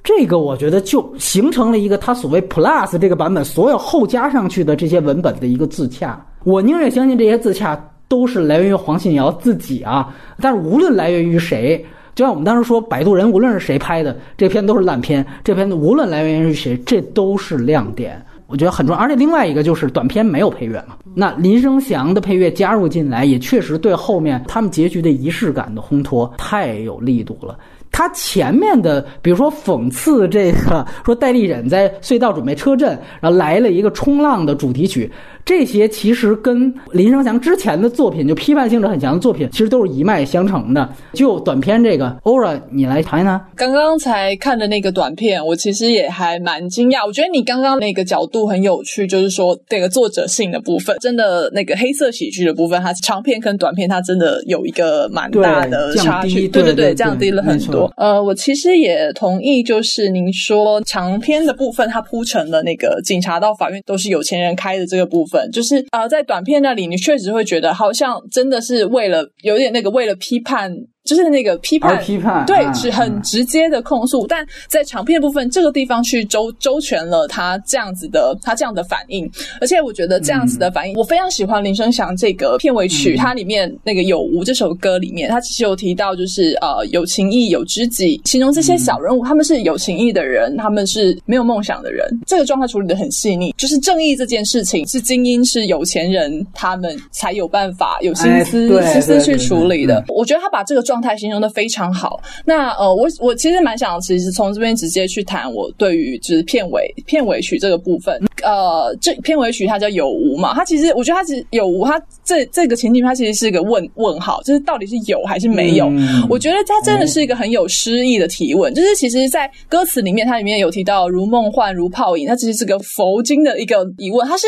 S3: 这个我觉得就形成了一个他所谓 Plus 这个版本所有后加上去的这些文本的一个自洽。我宁愿相信这些自洽都是来源于黄信尧自己啊，但是无论来源于谁。就像我们当时说，摆渡人无论是谁拍的，这片都是烂片。这片无论来源于谁，这都是亮点，我觉得很重要。而且另外一个就是短片没有配乐嘛，那林生祥的配乐加入进来，也确实对后面他们结局的仪式感的烘托太有力度了。他前面的，比如说讽刺这个，说戴立忍在隧道准备车震，然后来了一个冲浪的主题曲。这些其实跟林生祥之前的作品，就批判性质很强的作品，其实都是一脉相承的。就短片这个，Ora，你来谈一谈。
S2: 刚刚才看的那个短片，我其实也还蛮惊讶。我觉得你刚刚那个角度很有趣，就是说这个作者性的部分，真的那个黑色喜剧的部分，它长片跟短片，它真的有一个蛮大的差距。对
S3: 对
S2: 对，降低了很多。呃，我其实也同意，就是您说长片的部分，它铺成了那个警察到法院都是有钱人开的这个部分。就是啊，在短片那里，你确实会觉得好像真的是为了有点那个为了批判。就是那个批判，
S3: 批判
S2: 对，是很直接的控诉。但在长片部分这个地方去周周全了他这样子的他这样的反应，而且我觉得这样子的反应，我非常喜欢林生祥这个片尾曲，它里面那个有无这首歌里面，他其实有提到就是呃有情义有知己，形容这些小人物他们是有情义的人，他们是没有梦想的人。这个状态处理的很细腻，就是正义这件事情是精英是有钱人他们才有办法有心思心思去处理的。我觉得他把这个状态形容的非常好。那呃，我我其实蛮想，其实从这边直接去谈我对于就是片尾片尾曲这个部分。呃，这片尾曲它叫有无嘛？它其实我觉得它其实有无，它这这个情景它其实是一个问问号，就是到底是有还是没有？我觉得它真的是一个很有诗意的提问。就是其实，在歌词里面，它里面有提到如梦幻如泡影，它其实是个佛经的一个疑问。它是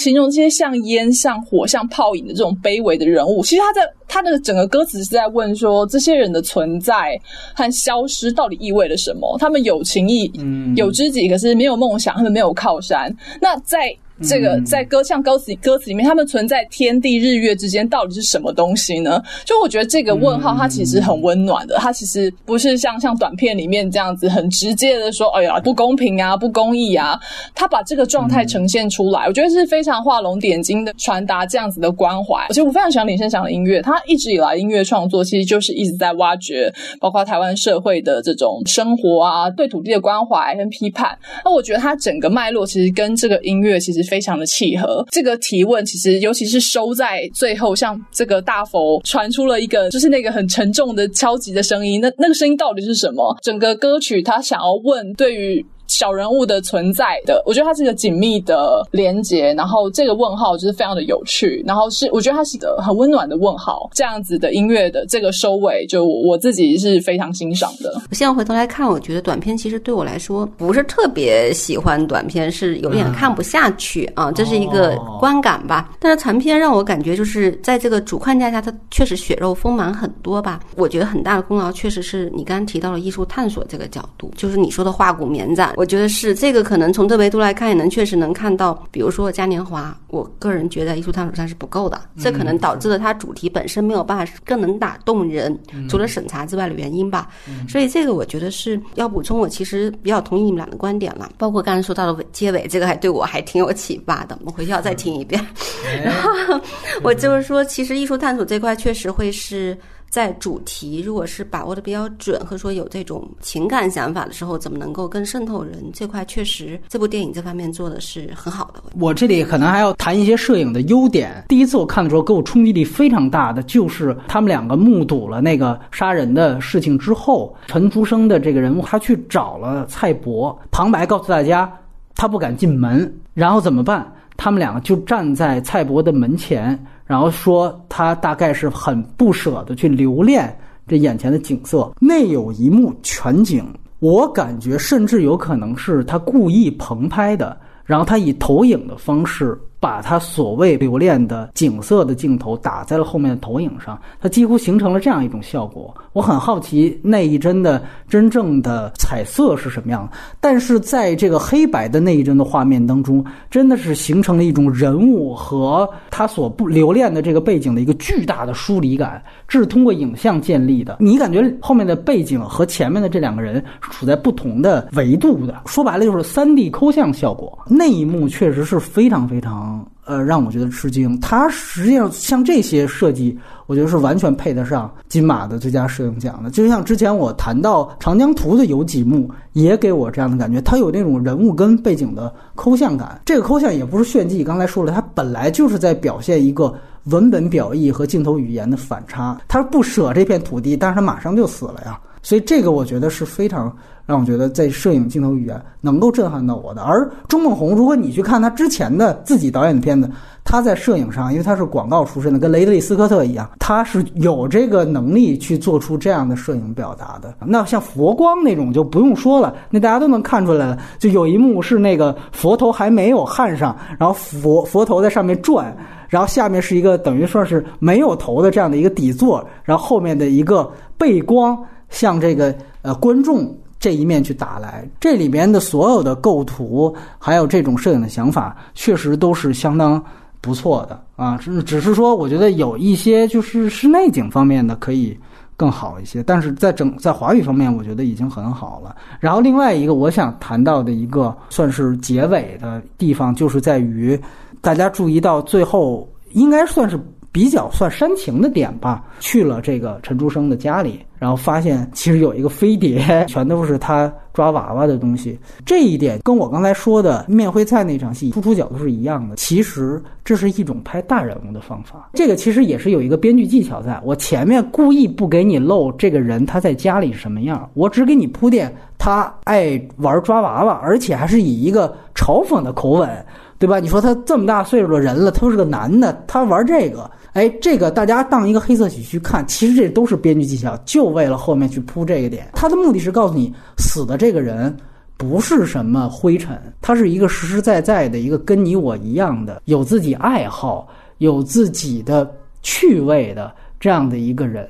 S2: 形容这些像烟、像火、像泡影的这种卑微的人物。其实他在他的整个歌词是在问说，这些人的存在和消失到底意味着什么？他们有情义，有知己，可是没有梦想，他们没有靠山。那在。这个在歌像歌词歌词里面，他们存在天地日月之间，到底是什么东西呢？就我觉得这个问号，它其实很温暖的。它其实不是像像短片里面这样子很直接的说，哎呀不公平啊，不公义啊。他把这个状态呈现出来，我觉得是非常画龙点睛的传达这样子的关怀。而且我非常喜欢李生祥的音乐，他一直以来音乐创作其实就是一直在挖掘，包括台湾社会的这种生活啊，对土地的关怀跟批判。那我觉得他整个脉络其实跟这个音乐其实。非常的契合。这个提问其实，尤其是收在最后，像这个大佛传出了一个，就是那个很沉重的敲击的声音。那那个声音到底是什么？整个歌曲他想要问，对于。小人物的存在的，我觉得它是一个紧密的连接，然后这个问号就是非常的有趣，然后是我觉得它是一个很温暖的问号，这样子的音乐的这个收尾，就我自己是非常欣赏的。
S1: 我现在回头来看，我觉得短片其实对我来说不是特别喜欢，短片是有点看不下去啊，这是一个观感吧。但是长片让我感觉就是在这个主框架下，它确实血肉丰满很多吧。我觉得很大的功劳确实是你刚刚提到了艺术探索这个角度，就是你说的画骨绵展。我觉得是这个，可能从这维度来看，也能确实能看到，比如说嘉年华，我个人觉得艺术探索上是不够的，这可能导致了它主题本身没有办法更能打动人，除了审查之外的原因吧。所以这个我觉得是要补充。我其实比较同意你们俩的观点了，包括刚才说到的尾结尾，这个还对我还挺有启发的。我回去要再听一遍。然后我就是说，其实艺术探索这块确实会是。在主题如果是把握的比较准，或者说有这种情感想法的时候，怎么能够更渗透人？这块确实，这部电影这方面做的是很好的。
S3: 我这里可能还要谈一些摄影的优点。第一次我看的时候，给我冲击力非常大的，就是他们两个目睹了那个杀人的事情之后，陈竹生的这个人物，他去找了蔡伯，旁白告诉大家，他不敢进门，然后怎么办？他们两个就站在蔡伯的门前。然后说他大概是很不舍得去留恋这眼前的景色，内有一幕全景，我感觉甚至有可能是他故意棚拍的，然后他以投影的方式。把他所谓留恋的景色的镜头打在了后面的投影上，它几乎形成了这样一种效果。我很好奇那一帧的真正的彩色是什么样，但是在这个黑白的那一帧的画面当中，真的是形成了一种人物和他所不留恋的这个背景的一个巨大的疏离感，这是通过影像建立的。你感觉后面的背景和前面的这两个人处在不同的维度的，说白了就是三 D 抠像效果。那一幕确实是非常非常。呃，让我觉得吃惊。它实际上像这些设计，我觉得是完全配得上金马的最佳摄影奖的。就像之前我谈到《长江图》的有几幕，也给我这样的感觉，它有那种人物跟背景的抠像感。这个抠像也不是炫技，刚才说了，它本来就是在表现一个文本表意和镜头语言的反差。他不舍这片土地，但是他马上就死了呀。所以这个我觉得是非常让我觉得在摄影镜头语言能够震撼到我的。而钟孟宏，如果你去看他之前的自己导演的片子，他在摄影上，因为他是广告出身的，跟雷德利·斯科特一样，他是有这个能力去做出这样的摄影表达的。那像佛光那种就不用说了，那大家都能看出来了。就有一幕是那个佛头还没有焊上，然后佛佛头在上面转，然后下面是一个等于说是没有头的这样的一个底座，然后后面的一个背光。向这个呃观众这一面去打来，这里边的所有的构图，还有这种摄影的想法，确实都是相当不错的啊。只只是说，我觉得有一些就是室内景方面的可以更好一些，但是在整在华语方面，我觉得已经很好了。然后另外一个我想谈到的一个算是结尾的地方，就是在于大家注意到最后应该算是。比较算煽情的点吧，去了这个陈竹生的家里，然后发现其实有一个飞碟，全都是他抓娃娃的东西。这一点跟我刚才说的面会菜那场戏突出角度是一样的。其实这是一种拍大人物的方法，这个其实也是有一个编剧技巧在。我前面故意不给你露这个人他在家里什么样，我只给你铺垫他爱玩抓娃娃，而且还是以一个嘲讽的口吻，对吧？你说他这么大岁数的人了，他是个男的，他玩这个。哎，这个大家当一个黑色喜剧看，其实这都是编剧技巧，就为了后面去铺这个点。他的目的是告诉你，死的这个人不是什么灰尘，他是一个实实在在的一个跟你我一样的，有自己爱好、有自己的趣味的这样的一个人。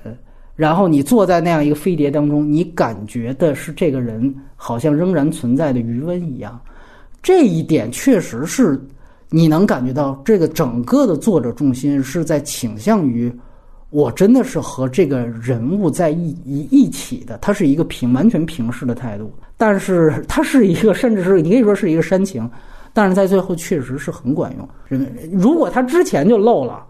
S3: 然后你坐在那样一个飞碟当中，你感觉的是这个人好像仍然存在的余温一样。这一点确实是。你能感觉到这个整个的作者重心是在倾向于，我真的是和这个人物在一一一起的，他是一个平完全平视的态度，但是 他是一个甚至是你可以说是一个煽情，但是在最后确实是很管用。如果他之前就漏了。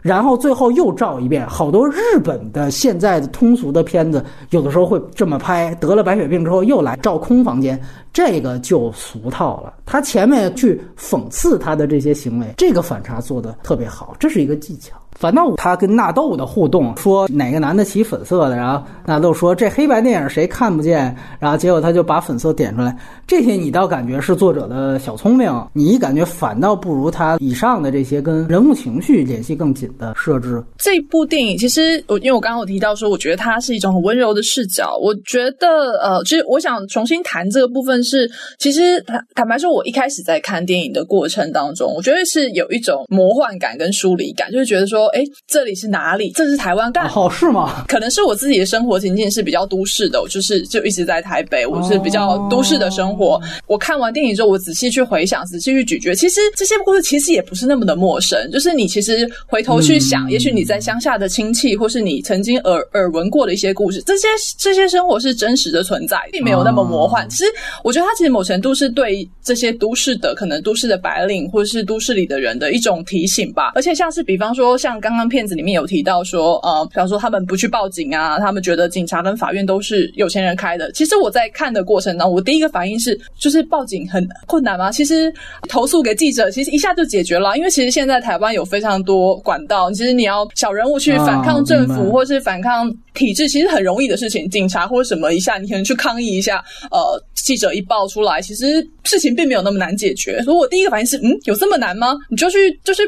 S3: 然后最后又照一遍，好多日本的现在的通俗的片子，有的时候会这么拍。得了白血病之后又来照空房间，这个就俗套了。他前面去讽刺他的这些行为，这个反差做的特别好，这是一个技巧。反倒他跟纳豆的互动，说哪个男的骑粉色的，然后纳豆说这黑白电影谁看不见，然后结果他就把粉色点出来，这些你倒感觉是作者的小聪明，你感觉反倒不如他以上的这些跟人物情绪联系更紧的设置。
S2: 这部电影其实我因为我刚刚有提到说，我觉得它是一种很温柔的视角，我觉得呃，其实我想重新谈这个部分是，其实坦坦白说，我一开始在看电影的过程当中，我觉得是有一种魔幻感跟疏离感，就是觉得说。哎，这里是哪里？这是台湾，但
S3: 好是吗？
S2: 可能是我自己的生活情境是比较都市的，我就是就一直在台北，我是比较都市的生活。我看完电影之后，我仔细去回想，仔细去咀嚼，其实这些故事其实也不是那么的陌生。就是你其实回头去想，也许你在乡下的亲戚，或是你曾经耳耳闻过的一些故事，这些这些生活是真实的存在，并没有那么魔幻。其实我觉得它其实某程度是对这些都市的可能都市的白领或者是都市里的人的一种提醒吧。而且像是比方说，像刚刚片子里面有提到说，呃，比方说他们不去报警啊，他们觉得警察跟法院都是有钱人开的。其实我在看的过程当中，我第一个反应是，就是报警很困难吗？其实投诉给记者，其实一下就解决了，因为其实现在台湾有非常多管道，其实你要小人物去反抗政府或是反抗体制，其实很容易的事情。警察或者什么一下，你可能去抗议一下，呃，记者一爆出来，其实事情并没有那么难解决。所以我第一个反应是，嗯，有这么难吗？你就去，就是。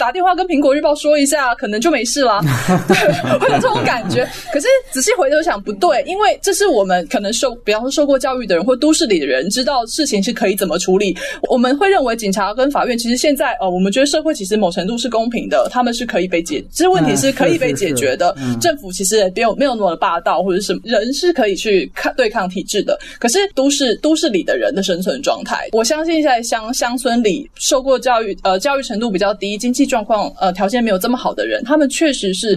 S2: 打电话跟苹果日报说一下，可能就没事啦。对，会有这种感觉。可是仔细回头想，不对，因为这是我们可能受，比方说受过教育的人或都市里的人，知道事情是可以怎么处理。我们会认为警察跟法院，其实现在呃，我们觉得社会其实某程度是公平的，他们是可以被解，这问题是可以被解决的。政府其实也没有没有那么的霸道或者什么，人是可以去抗对抗体制的。可是都市都市里的人的生存状态，我相信在乡乡村里受过教育，呃，教育程度比较低，经济。状况呃条件没有这么好的人，他们确实是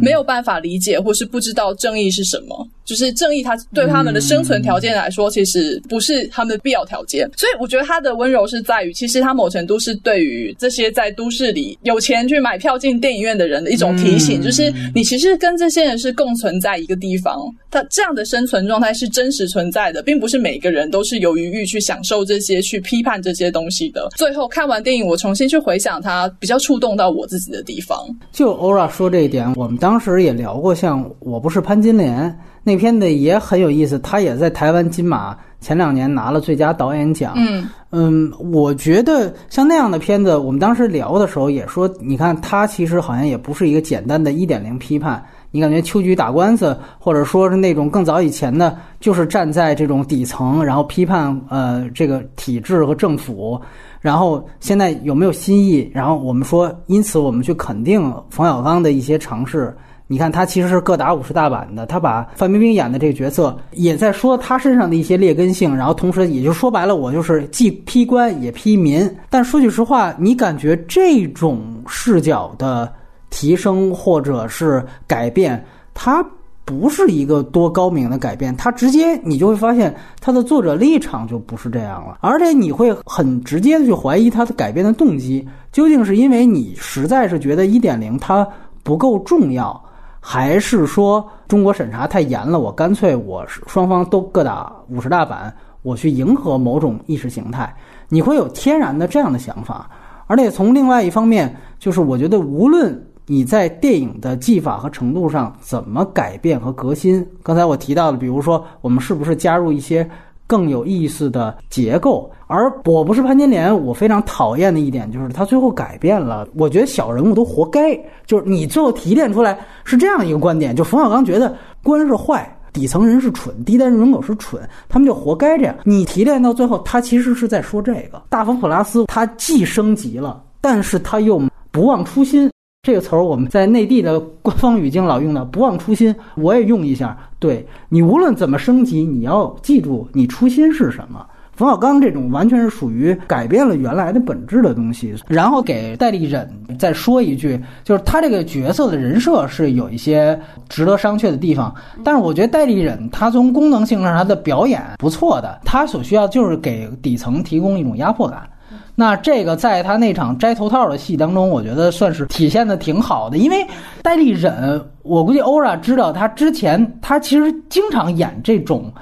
S2: 没有办法理解或是不知道正义是什么。就是正义，它对他们的生存条件来说，其实不是他们的必要条件。所以我觉得他的温柔是在于，其实他某程度是对于这些在都市里有钱去买票进电影院的人的一种提醒，就是你其实跟这些人是共存在一个地方。他这样的生存状态是真实存在的，并不是每个人都是有余欲去享受这些、去批判这些东西的。最后看完电影，我重新去回想它，比较触动到我自己的地方。
S3: 就欧拉说这一点，我们当时也聊过，像我不是潘金莲。那片子也很有意思，他也在台湾金马前两年拿了最佳导演奖。
S2: 嗯
S3: 嗯，我觉得像那样的片子，我们当时聊的时候也说，你看他其实好像也不是一个简单的一点零批判。你感觉秋菊打官司，或者说是那种更早以前的，就是站在这种底层，然后批判呃这个体制和政府。然后现在有没有新意？然后我们说，因此我们去肯定冯小刚的一些尝试。你看他其实是各打五十大板的，他把范冰冰演的这个角色也在说他身上的一些劣根性，然后同时也就说白了，我就是既批官也批民。但说句实话，你感觉这种视角的提升或者是改变，它不是一个多高明的改变，它直接你就会发现他的作者立场就不是这样了，而且你会很直接的去怀疑他的改变的动机究竟是因为你实在是觉得一点零它不够重要。还是说中国审查太严了，我干脆我双方都各打五十大板，我去迎合某种意识形态，你会有天然的这样的想法。而且从另外一方面，就是我觉得无论你在电影的技法和程度上怎么改变和革新，刚才我提到的，比如说我们是不是加入一些。更有意思的结构，而我不是潘金莲，我非常讨厌的一点就是他最后改变了。我觉得小人物都活该，就是你最后提炼出来是这样一个观点，就冯小刚觉得官是坏，底层人是蠢，低端人口是蠢，他们就活该这样。你提炼到最后，他其实是在说这个大佛普拉斯，他既升级了，但是他又不忘初心。这个词儿我们在内地的官方语境老用的“不忘初心”，我也用一下。对你无论怎么升级，你要记住你初心是什么。冯小刚这种完全是属于改变了原来的本质的东西。然后给戴立忍再说一句，就是他这个角色的人设是有一些值得商榷的地方，但是我觉得戴立忍他从功能性上他的表演不错的，他所需要就是给底层提供一种压迫感。那这个在他那场摘头套的戏当中，我觉得算是体现的挺好的。因为戴立忍，我估计欧拉知道他之前，他其实经常演这种，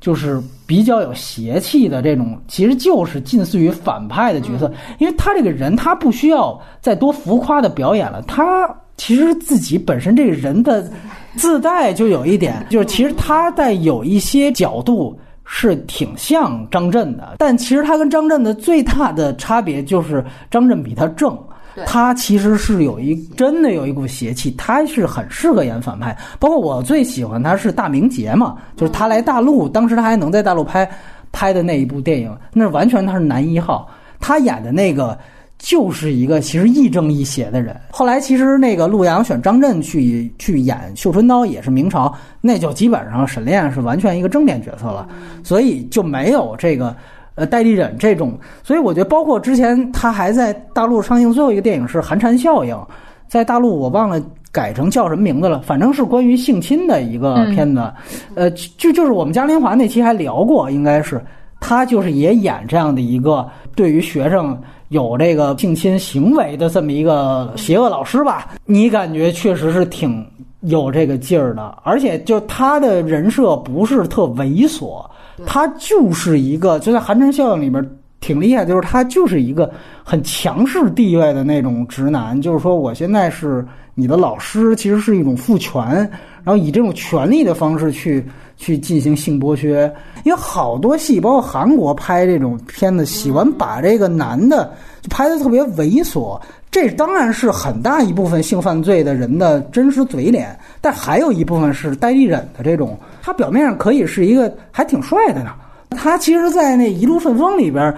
S3: 就是比较有邪气的这种，其实就是近似于反派的角色。因为他这个人，他不需要再多浮夸的表演了，他其实自己本身这个人的自带就有一点，就是其实他在有一些角度。是挺像张震的，但其实他跟张震的最大的差别就是张震比他正，他其实是有一真的有一股邪气，他是很适合演反派。包括我最喜欢他是大明劫嘛，就是他来大陆，当时他还能在大陆拍拍的那一部电影，那完全他是男一号，他演的那个。就是一个其实亦正亦邪的人。后来其实那个陆阳选张震去去演《绣春刀》也是明朝，那就基本上沈炼是完全一个正面角色了，所以就没有这个呃戴立忍这种。所以我觉得，包括之前他还在大陆上映最后一个电影是《寒蝉效应》，在大陆我忘了改成叫什么名字了，反正是关于性侵的一个片子。呃，就就是我们嘉年华那期还聊过，应该是。他就是也演这样的一个对于学生有这个性侵行为的这么一个邪恶老师吧？你感觉确实是挺有这个劲儿的，而且就他的人设不是特猥琐，他就是一个就在《寒蝉效应》里边挺厉害，就是他就是一个很强势地位的那种直男，就是说我现在是你的老师，其实是一种父权，然后以这种权力的方式去。去进行性剥削，因为好多戏，包括韩国拍这种片子，喜欢把这个男的就拍的特别猥琐。这当然是很大一部分性犯罪的人的真实嘴脸，但还有一部分是戴立忍的这种。他表面上可以是一个还挺帅的呢，他其实，在那一路顺风里边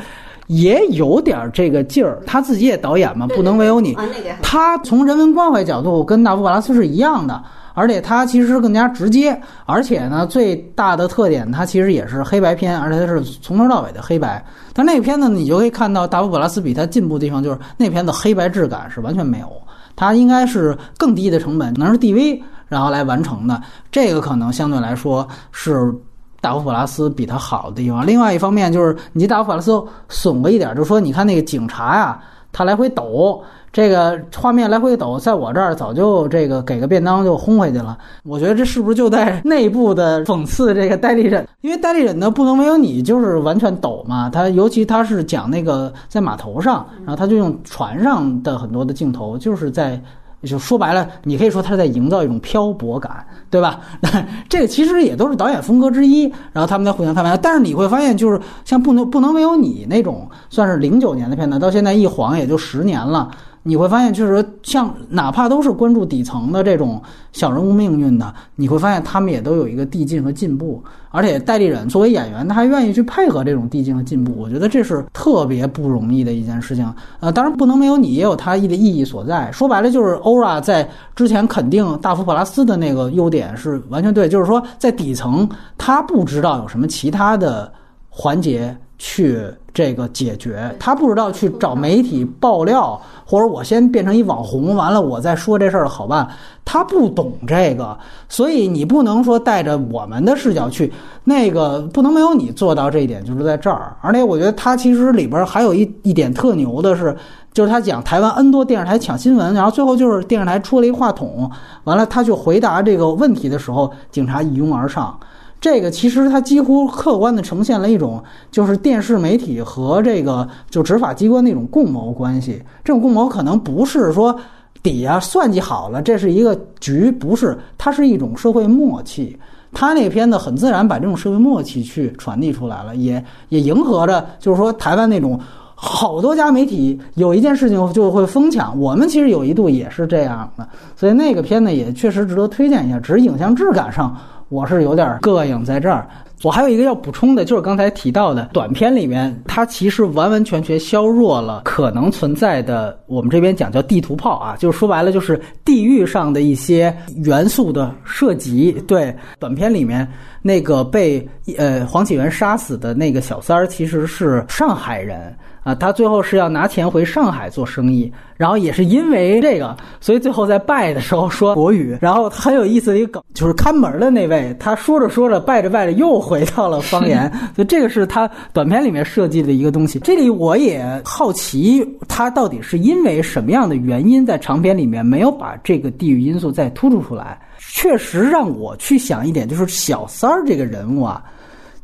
S3: 也有点这个劲儿。他自己也导演嘛，不能唯有你。他从人文关怀角度跟纳夫·瓦拉斯是一样的。而且它其实更加直接，而且呢，最大的特点，它其实也是黑白片，而且它是从头到尾的黑白。但那个片子你就可以看到，达夫·普拉斯比它进步的地方就是那片子黑白质感是完全没有，它应该是更低的成本，能是 DV 然后来完成的。这个可能相对来说是达夫·普拉斯比它好的地方。另外一方面就是，你达夫·普拉斯损了一点，就是说，你看那个警察呀，他来回抖。这个画面来回抖，在我这儿早就这个给个便当就轰回去了。我觉得这是不是就在内部的讽刺这个戴立忍？因为戴立忍呢不能没有你，就是完全抖嘛。他尤其他是讲那个在码头上，然后他就用船上的很多的镜头，就是在就说白了，你可以说他在营造一种漂泊感，对吧？这个其实也都是导演风格之一。然后他们在互相开玩笑，但是你会发现，就是像不能不能没有你那种，算是零九年的片子，到现在一晃也就十年了。你会发现，就是像哪怕都是关注底层的这种小人物命运的，你会发现他们也都有一个递进和进步。而且戴立忍作为演员，他还愿意去配合这种递进和进步，我觉得这是特别不容易的一件事情。呃，当然不能没有你，也有他的意义所在。说白了，就是欧拉在之前肯定大福普拉斯的那个优点是完全对，就是说在底层他不知道有什么其他的环节去这个解决，他不知道去找媒体爆料。或者我先变成一网红，完了我再说这事儿好办。他不懂这个，所以你不能说带着我们的视角去，那个不能没有你做到这一点，就是在这儿。而且我觉得他其实里边还有一一点特牛的是，就是他讲台湾 N 多电视台抢新闻，然后最后就是电视台出了一话筒，完了他去回答这个问题的时候，警察一拥而上。这个其实它几乎客观的呈现了一种，就是电视媒体和这个就执法机关那种共谋关系。这种共谋可能不是说底下算计好了，这是一个局，不是，它是一种社会默契。他那片子很自然把这种社会默契去传递出来了，也也迎合着，就是说台湾那种好多家媒体有一件事情就会疯抢。我们其实有一度也是这样的，所以那个片子也确实值得推荐一下，只是影像质感上。我是有点膈应在这儿。我还有一个要补充的，就是刚才提到的短片里面，它其实完完全全削弱了可能存在的我们这边讲叫地图炮啊，就是说白了就是地域上的一些元素的涉及。对，短片里面那个被呃黄启元杀死的那个小三儿，其实是上海人。啊，他最后是要拿钱回上海做生意，然后也是因为这个，所以最后在拜的时候说国语。然后很有意思的一个梗，就是看门的那位，他说着说着拜着拜着又回到了方言，所以这个是他短片里面设计的一个东西。这里我也好奇，他到底是因为什么样的原因，在长篇里面没有把这个地域因素再突出出来？确实让我去想一点，就是小三儿这个人物啊。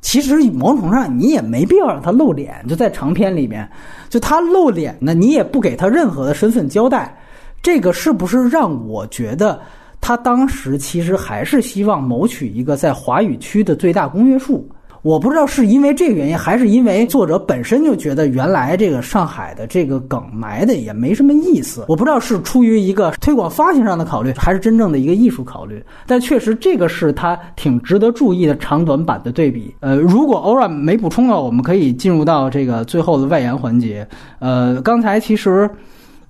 S3: 其实某种程度上，你也没必要让他露脸，就在长篇里面，就他露脸呢，你也不给他任何的身份交代，这个是不是让我觉得他当时其实还是希望谋取一个在华语区的最大公约数？我不知道是因为这个原因，还是因为作者本身就觉得原来这个上海的这个梗埋的也没什么意思。我不知道是出于一个推广发行上的考虑，还是真正的一个艺术考虑。但确实，这个是他挺值得注意的长短版的对比。呃，如果欧 a 没补充了，我们可以进入到这个最后的外延环节。呃，刚才其实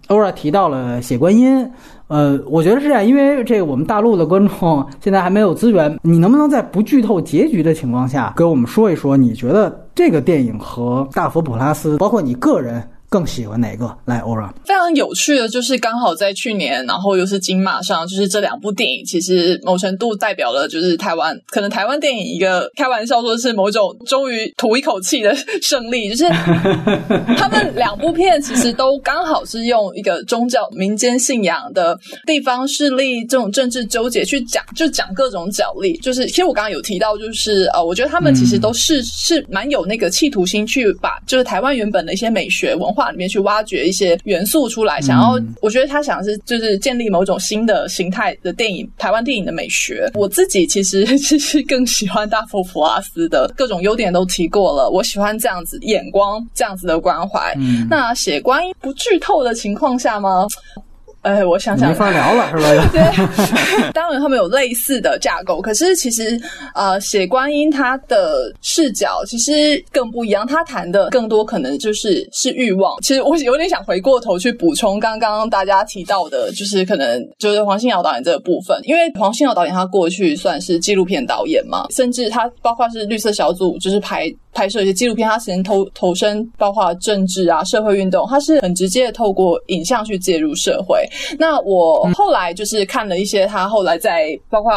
S3: 欧 a 提到了写观音。呃，我觉得是这样，因为这个我们大陆的观众现在还没有资源，你能不能在不剧透结局的情况下，给我们说一说，你觉得这个电影和大佛普拉斯，包括你个人更喜欢哪个？来，欧让。
S2: 非常有趣的就是刚好在去年，然后又是金马上，就是这两部电影，其实某程度代表了就是台湾，可能台湾电影一个开玩笑说是某种终于吐一口气的胜利，就是 他们两部片其实都刚好是用一个宗教、民间信仰的地方势力这种政治纠结去讲，就讲各种角力。就是其实我刚刚有提到，就是呃，我觉得他们其实都是是蛮有那个企图心去把就是台湾原本的一些美学文化里面去挖掘一些元素出来，想要我觉得他想是就是建立某种新的形态的电影，台湾电影的美学。我自己其实 其实更喜欢大佛普拉斯的各种优点都提过了，我喜欢这样子眼光，这样子的关怀。那写观音不剧透的情况下吗？哎，我想想，
S3: 没法聊了，是吧？
S2: 对，当然他们有类似的架构，可是其实呃，写观音他的视角其实更不一样，他谈的更多可能就是是欲望。其实我有点想回过头去补充刚刚大家提到的，就是可能就是黄信尧导演这个部分，因为黄信尧导演他过去算是纪录片导演嘛，甚至他包括是绿色小组，就是拍。拍摄一些纪录片，他曾经投投身，包括政治啊、社会运动，他是很直接透过影像去介入社会。那我后来就是看了一些他后来在包括。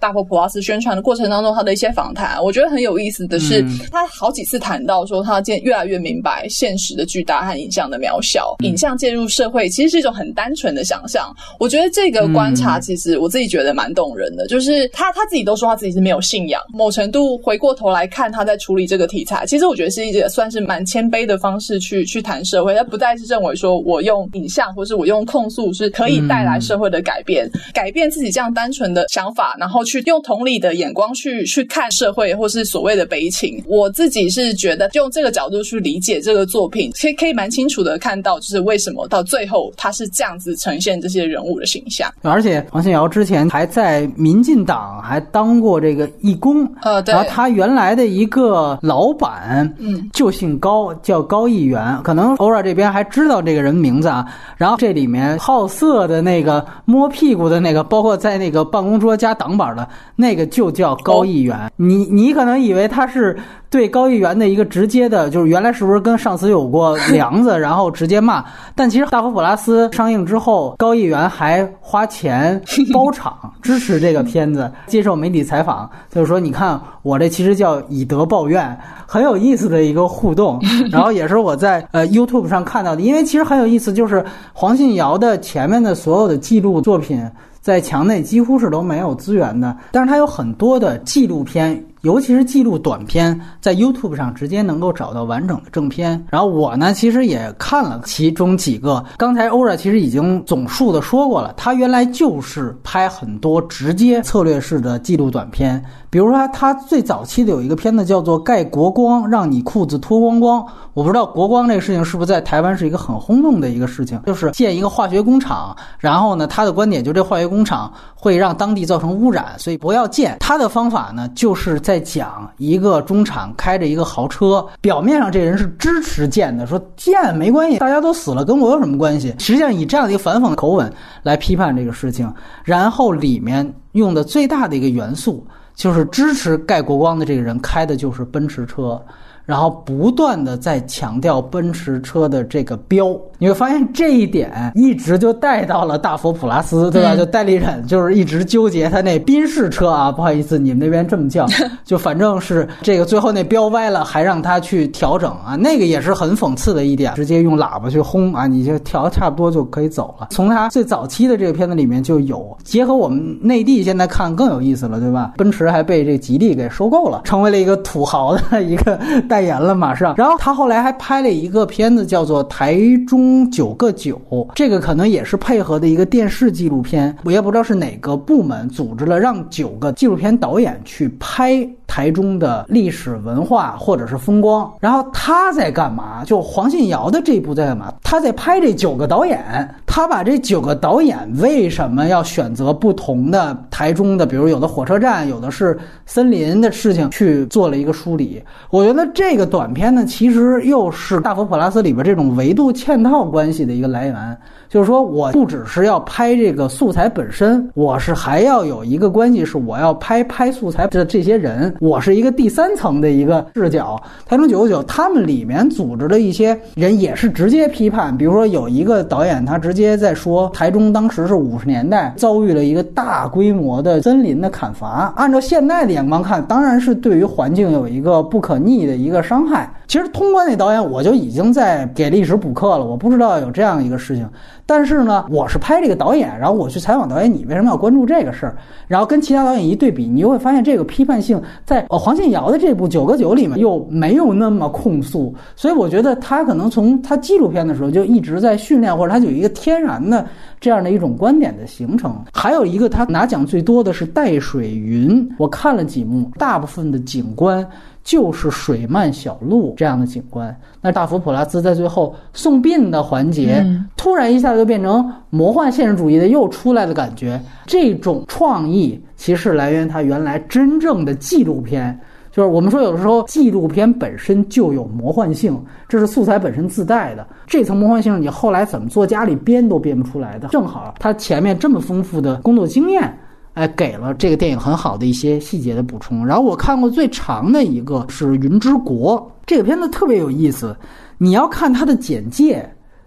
S2: 大佛普拉斯宣传的过程当中，他的一些访谈，我觉得很有意思的是，他好几次谈到说，他渐越来越明白现实的巨大和影像的渺小。影像介入社会，其实是一种很单纯的想象。我觉得这个观察，其实我自己觉得蛮动人的。就是他他自己都说他自己是没有信仰，某程度回过头来看他在处理这个题材，其实我觉得是一个算是蛮谦卑的方式去去谈社会。他不再是认为说我用影像或是我用控诉是可以带来社会的改变，改变自己这样单纯的想法，然后。去用同理的眼光去去看社会，或是所谓的悲情。我自己是觉得用这个角度去理解这个作品，其实可以蛮清楚的看到，就是为什么到最后他是这样子呈现这些人物的形象。
S3: 而且黄信尧之前还在民进党还当过这个义工，
S2: 呃，对。
S3: 然后他原来的一个老板，嗯，就姓高，叫高议员。可能欧尔这边还知道这个人名字啊。然后这里面好色的那个摸屁股的那个，包括在那个办公桌加挡板。那个就叫高议员，你你可能以为他是对高议员的一个直接的，就是原来是不是跟上司有过 梁子，然后直接骂？但其实《大佛普拉斯》上映之后，高议员还花钱 包场支持这个片子，接受媒体采访，就是说，你看我这其实叫以德报怨，很有意思的一个互动。然后也是我在呃 YouTube 上看到的，因为其实很有意思，就是黄信尧的前面的所有的记录作品。在墙内几乎是都没有资源的，但是它有很多的纪录片。尤其是记录短片，在 YouTube 上直接能够找到完整的正片。然后我呢，其实也看了其中几个。刚才欧 a 其实已经总数的说过了，他原来就是拍很多直接策略式的记录短片。比如说，他最早期的有一个片子叫做《盖国光，让你裤子脱光光》。我不知道国光这个事情是不是在台湾是一个很轰动的一个事情，就是建一个化学工厂。然后呢，他的观点就这化学工厂会让当地造成污染，所以不要建。他的方法呢，就是在讲一个中产开着一个豪车，表面上这人是支持建的，说建没关系，大家都死了，跟我有什么关系？实际上以这样的一个反讽口吻来批判这个事情，然后里面用的最大的一个元素就是支持盖国光的这个人开的就是奔驰车。然后不断的在强调奔驰车的这个标，你会发现这一点一直就带到了大佛普拉斯，对吧？就戴立忍就是一直纠结他那宾士车啊，不好意思，你们那边这么叫，就反正是这个最后那标歪了，还让他去调整啊，那个也是很讽刺的一点，直接用喇叭去轰啊，你就调差不多就可以走了。从他最早期的这个片子里面就有，结合我们内地现在看更有意思了，对吧？奔驰还被这吉利给收购了，成为了一个土豪的一个代。代言了，马上。然后他后来还拍了一个片子，叫做《台中九个九》，这个可能也是配合的一个电视纪录片。我也不知道是哪个部门组织了，让九个纪录片导演去拍台中的历史文化或者是风光。然后他在干嘛？就黄信尧的这一部在干嘛？他在拍这九个导演。他他把这九个导演为什么要选择不同的台中的，比如有的火车站，有的是森林的事情去做了一个梳理。我觉得这这个短片呢，其实又是大佛普拉斯里边这种维度嵌套关系的一个来源。就是说，我不只是要拍这个素材本身，我是还要有一个关系，是我要拍拍素材的这些人，我是一个第三层的一个视角。台中九九他们里面组织的一些人也是直接批判，比如说有一个导演，他直接在说台中当时是五十年代遭遇了一个大规模的森林的砍伐，按照现在的眼光看，当然是对于环境有一个不可逆的一个伤害。其实通关那导演我就已经在给历史补课了，我不知道有这样一个事情。但是呢，我是拍这个导演，然后我去采访导演，你为什么要关注这个事儿？然后跟其他导演一对比，你就会发现这个批判性在呃黄信尧的这部《九个九》里面又没有那么控诉。所以我觉得他可能从他纪录片的时候就一直在训练，或者他有一个天然的这样的一种观点的形成。还有一个他拿奖最多的是《带水云》，我看了几幕，大部分的景观。就是水漫小路这样的景观。那大佛普拉斯在最后送殡的环节，突然一下就变成魔幻现实主义的又出来的感觉。这种创意其实来源于他原来真正的纪录片。就是我们说有的时候纪录片本身就有魔幻性，这是素材本身自带的。这层魔幻性你后来怎么做家里编都编不出来的。正好他前面这么丰富的工作经验。哎，给了这个电影很好的一些细节的补充。然后我看过最长的一个是《云之国》，这个片子特别有意思。你要看它的简介，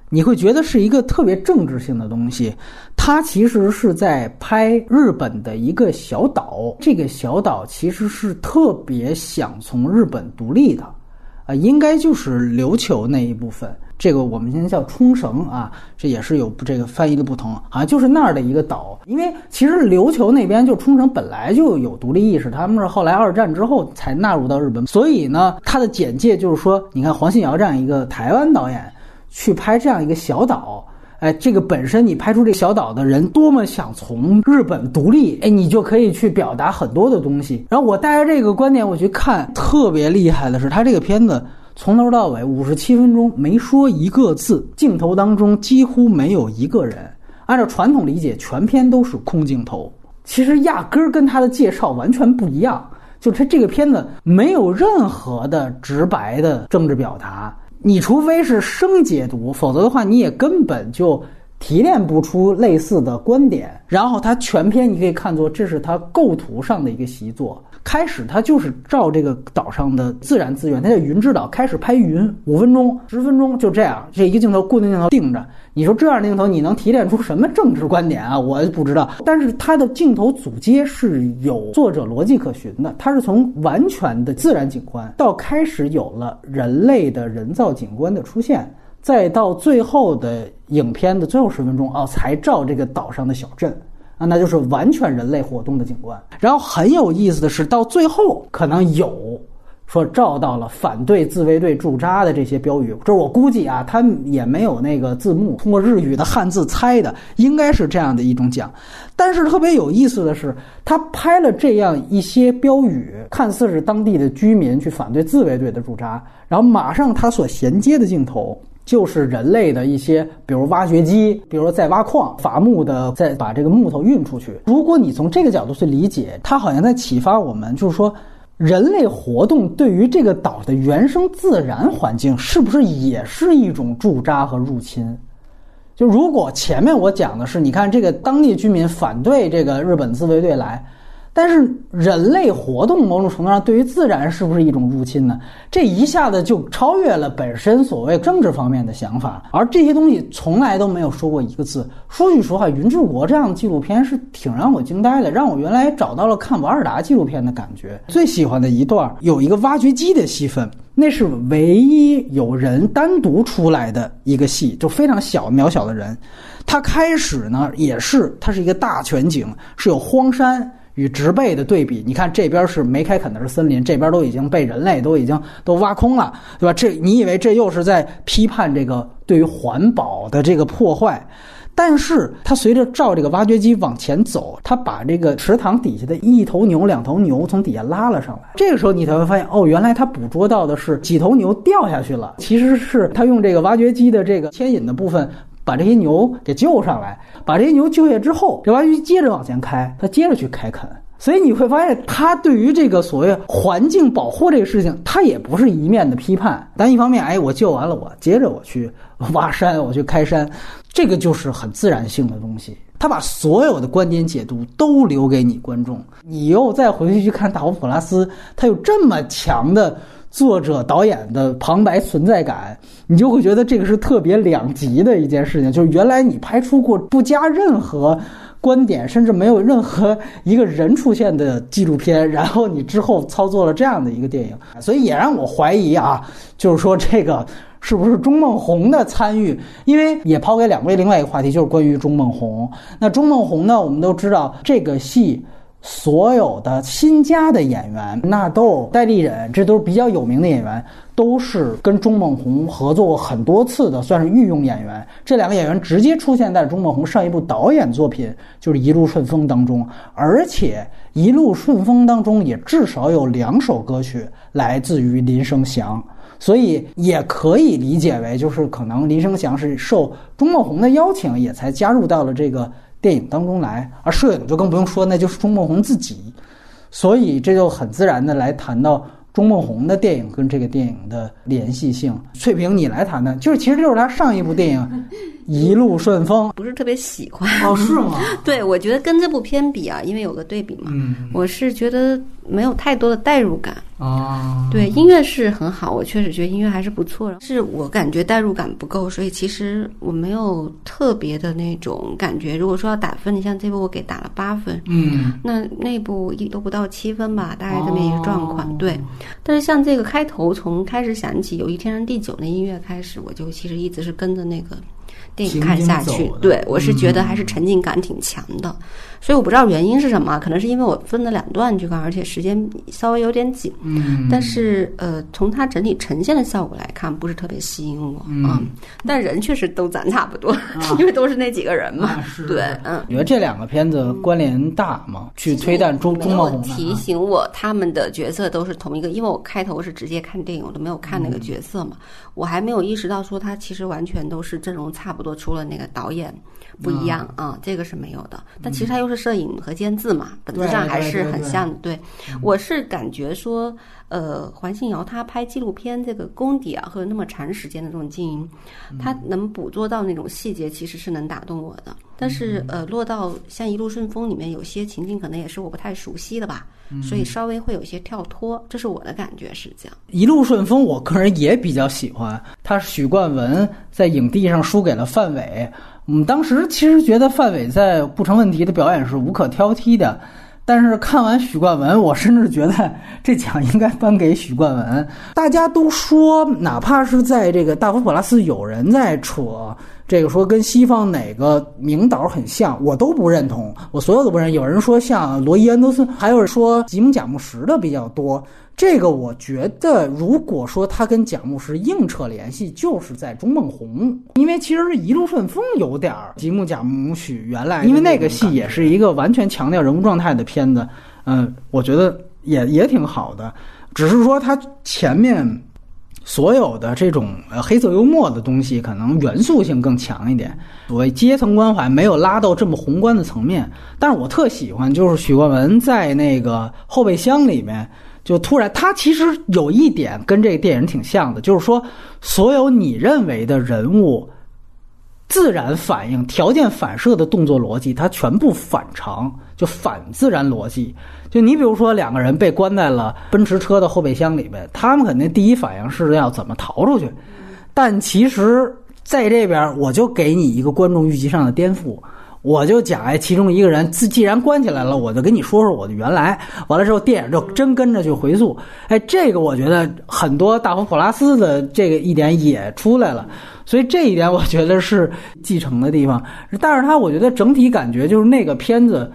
S3: 你会觉得是一个特别政治性的东西。它其实是在拍日本的一个小岛，这个小岛其实是特别想从日本独立的，啊，应该就是琉球那一部分。这个我们现在叫冲绳啊，这也是有这个翻译的不同，好像就是那儿的一个岛。因为其实琉球那边就冲绳本来就有独立意识，他们是后来二战之后才纳入到日本。所以呢，它的简介就是说，你看黄信尧这样一个台湾导演去拍这样一个小岛，哎，这个本身你拍出这小岛的人多么想从日本独立，哎，你就可以去表达很多的东西。然后我带着这个观点我去看，特别厉害的是他这个片子。从头到尾五十七分钟没说一个字，镜头当中几乎没有一个人。按照传统理解，全片都是空镜头。其实压根儿跟他的介绍完全不一样，就他这个片子没有任何的直白的政治表达。你除非是生解读，否则的话你也根本就提炼不出类似的观点。然后他全篇你可以看作这是他构图上的一个习作。开始他就是照这个岛上的自然资源，他叫云之岛，开始拍云，五分钟、十分钟就这样，这一个镜头固定镜头定着。你说这样的镜头你能提炼出什么政治观点啊？我不知道。但是他的镜头组接是有作者逻辑可循的，他是从完全的自然景观到开始有了人类的人造景观的出现，再到最后的影片的最后十分钟啊，才照这个岛上的小镇。啊，那就是完全人类活动的景观。然后很有意思的是，到最后可能有说照到了反对自卫队驻扎的这些标语。这我估计啊，他也没有那个字幕，通过日语的汉字猜的，应该是这样的一种讲。但是特别有意思的是，他拍了这样一些标语，看似是当地的居民去反对自卫队的驻扎，然后马上他所衔接的镜头。就是人类的一些，比如挖掘机，比如在挖矿，伐木的在把这个木头运出去。如果你从这个角度去理解，它好像在启发我们，就是说，人类活动对于这个岛的原生自然环境，是不是也是一种驻扎和入侵？就如果前面我讲的是，你看这个当地居民反对这个日本自卫队来。但是人类活动某种程度上对于自然是不是一种入侵呢？这一下子就超越了本身所谓政治方面的想法，而这些东西从来都没有说过一个字。说句实话，《云之国》这样的纪录片是挺让我惊呆的，让我原来找到了看瓦尔达纪录片的感觉。最喜欢的一段有一个挖掘机的戏份，那是唯一有人单独出来的一个戏，就非常小渺小的人。他开始呢也是，它是一个大全景，是有荒山。与植被的对比，你看这边是没开垦的是森林，这边都已经被人类都已经都挖空了，对吧？这你以为这又是在批判这个对于环保的这个破坏？但是它随着照这个挖掘机往前走，它把这个池塘底下的一头牛、两头牛从底下拉了上来。这个时候你才会发现，哦，原来它捕捉到的是几头牛掉下去了，其实是它用这个挖掘机的这个牵引的部分。把这些牛给救上来，把这些牛救下之后，这挖掘机接着往前开，他接着去开垦。所以你会发现，他对于这个所谓环境保护这个事情，他也不是一面的批判。但一方面，哎，我救完了，我接着我去挖山，我去开山，这个就是很自然性的东西。他把所有的观点解读都留给你观众，你又再回去去看大佛普拉斯，他有这么强的作者导演的旁白存在感，你就会觉得这个是特别两极的一件事情。就是原来你拍出过不加任何。观点甚至没有任何一个人出现的纪录片，然后你之后操作了这样的一个电影，所以也让我怀疑啊，就是说这个是不是钟孟宏的参与？因为也抛给两位另外一个话题，就是关于钟孟宏。那钟孟宏呢，我们都知道这个戏。所有的新加的演员，纳豆、戴立忍，这都是比较有名的演员，都是跟钟孟宏合作过很多次的，算是御用演员。这两个演员直接出现在钟孟宏上一部导演作品，就是《一路顺风》当中，而且《一路顺风》当中也至少有两首歌曲来自于林生祥，所以也可以理解为，就是可能林生祥是受钟孟宏的邀请，也才加入到了这个。电影当中来，而摄影就更不用说，那就是钟孟宏自己，所以这就很自然的来谈到钟孟宏的电影跟这个电影的联系性。翠萍，你来谈谈，就是其实就是他上一部电影。一路顺风
S1: 不是特别喜欢
S3: 哦，是吗？
S1: 对，我觉得跟这部片比啊，因为有个对比嘛，嗯我是觉得没有太多的代入感
S3: 啊。
S1: 对，音乐是很好，我确实觉得音乐还是不错。是我感觉代入感不够，所以其实我没有特别的那种感觉。如果说要打分，你像这部我给打了八分，
S3: 嗯，
S1: 那那部一都不到七分吧，大概这么一个状况。对，但是像这个开头从开始响起有一天地久那音乐开始，我就其实一直是跟着那个。看下去，对我是觉得还是沉浸感挺强的，所以我不知道原因是什么，可能是因为我分了两段去看，而且时间稍微有点紧。
S3: 嗯，
S1: 但是呃，从它整体呈现的效果来看，不是特别吸引我
S3: 啊。
S1: 但人确实都咱差不多，因为都是那几个人嘛。对，嗯。
S3: 你觉得这两个片子关联大吗？去推断中中国
S1: 提醒我他们的角色都是同一个，因为我开头是直接看电影，我都没有看那个角色嘛，我还没有意识到说他其实完全都是阵容差不多。多除了那个导演不一样啊，这个是没有的。但其实它又是摄影和监制嘛，本质上还是很像的。对，我是感觉说，呃，黄信尧他拍纪录片这个功底啊，和那么长时间的这种经营，他能捕捉到那种细节，其实是能打动我的。但是呃，落到像《一路顺风》里面有些情境，可能也是我不太熟悉的吧，所以稍微会有些跳脱。这是我的感觉是这样。
S3: 《一路顺风》我个人也比较喜欢，他许冠文在影帝上输给了范伟。我们当时其实觉得范伟在不成问题的表演是无可挑剔的，但是看完许冠文，我甚至觉得这奖应该颁给许冠文。大家都说，哪怕是在这个大佛普拉斯有人在扯。这个说跟西方哪个名导很像，我都不认同，我所有都不认。有人说像罗伊·安德森，还有人说吉姆·贾木什的比较多。这个我觉得，如果说他跟贾木什硬扯联系，就是在中梦红，因为其实一路顺风有点儿吉姆·贾木许原来，因为那个戏也是一个完全强调人物状态的片子，嗯，我觉得也也挺好的，只是说他前面。所有的这种呃黑色幽默的东西，可能元素性更强一点。所谓阶层关怀没有拉到这么宏观的层面，但是我特喜欢，就是许冠文在那个后备箱里面，就突然他其实有一点跟这个电影挺像的，就是说所有你认为的人物自然反应、条件反射的动作逻辑，它全部反常，就反自然逻辑。就你比如说两个人被关在了奔驰车的后备箱里面，他们肯定第一反应是要怎么逃出去。但其实在这边，我就给你一个观众预期上的颠覆，我就讲哎，其中一个人自既然关起来了，我就跟你说说我的原来。完了之后，电影就真跟着去回溯。哎，这个我觉得很多大佛普拉斯的这个一点也出来了，所以这一点我觉得是继承的地方。但是它我觉得整体感觉就是那个片子。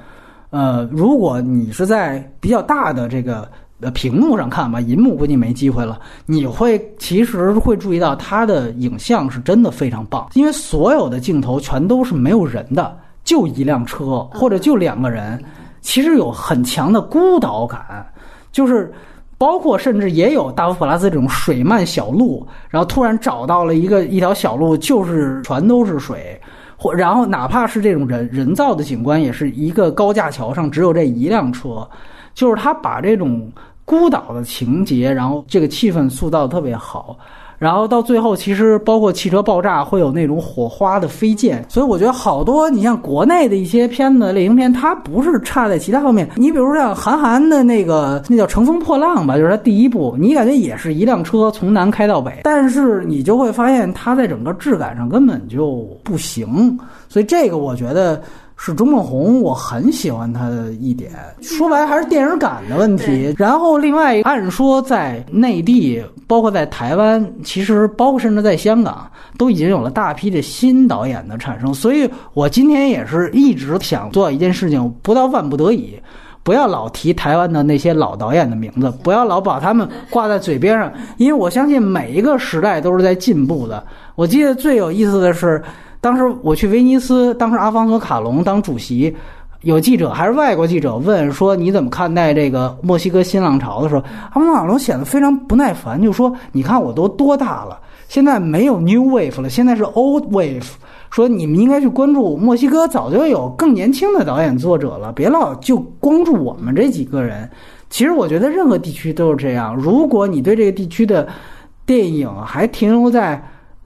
S3: 呃，如果你是在比较大的这个呃屏幕上看吧，银幕估计没机会了。你会其实会注意到它的影像是真的非常棒，因为所有的镜头全都是没有人的，就一辆车或者就两个人，其实有很强的孤岛感，就是包括甚至也有大佛普拉斯这种水漫小路，然后突然找到了一个一条小路，就是全都是水，或然后哪怕是这种人人造的景观，也是一个高架桥上只有这一辆车，就是他把这种孤岛的情节，然后这个气氛塑造的特别好。然后到最后，其实包括汽车爆炸会有那种火花的飞溅，所以我觉得好多你像国内的一些片子类型片，它不是差在其他方面。你比如像韩寒的那个那叫《乘风破浪》吧，就是他第一部，你感觉也是一辆车从南开到北，但是你就会发现它在整个质感上根本就不行。所以这个我觉得。是钟孟宏，我很喜欢他的一点。说白了还是电影感的问题。然后另外，按说在内地，包括在台湾，其实包括甚至在香港，都已经有了大批的新导演的产生。所以我今天也是一直想做一件事情，不到万不得已，不要老提台湾的那些老导演的名字，不要老把他们挂在嘴边上，因为我相信每一个时代都是在进步的。我记得最有意思的是。当时我去威尼斯，当时阿方索卡隆当主席，有记者还是外国记者问说你怎么看待这个墨西哥新浪潮的时候，阿方索卡隆显得非常不耐烦，就说你看我都多大了，现在没有 New Wave 了，现在是 Old Wave，说你们应该去关注墨西哥，早就有更年轻的导演作者了，别老就光注我们这几个人。其实我觉得任何地区都是这样，如果你对这个地区的电影还停留在。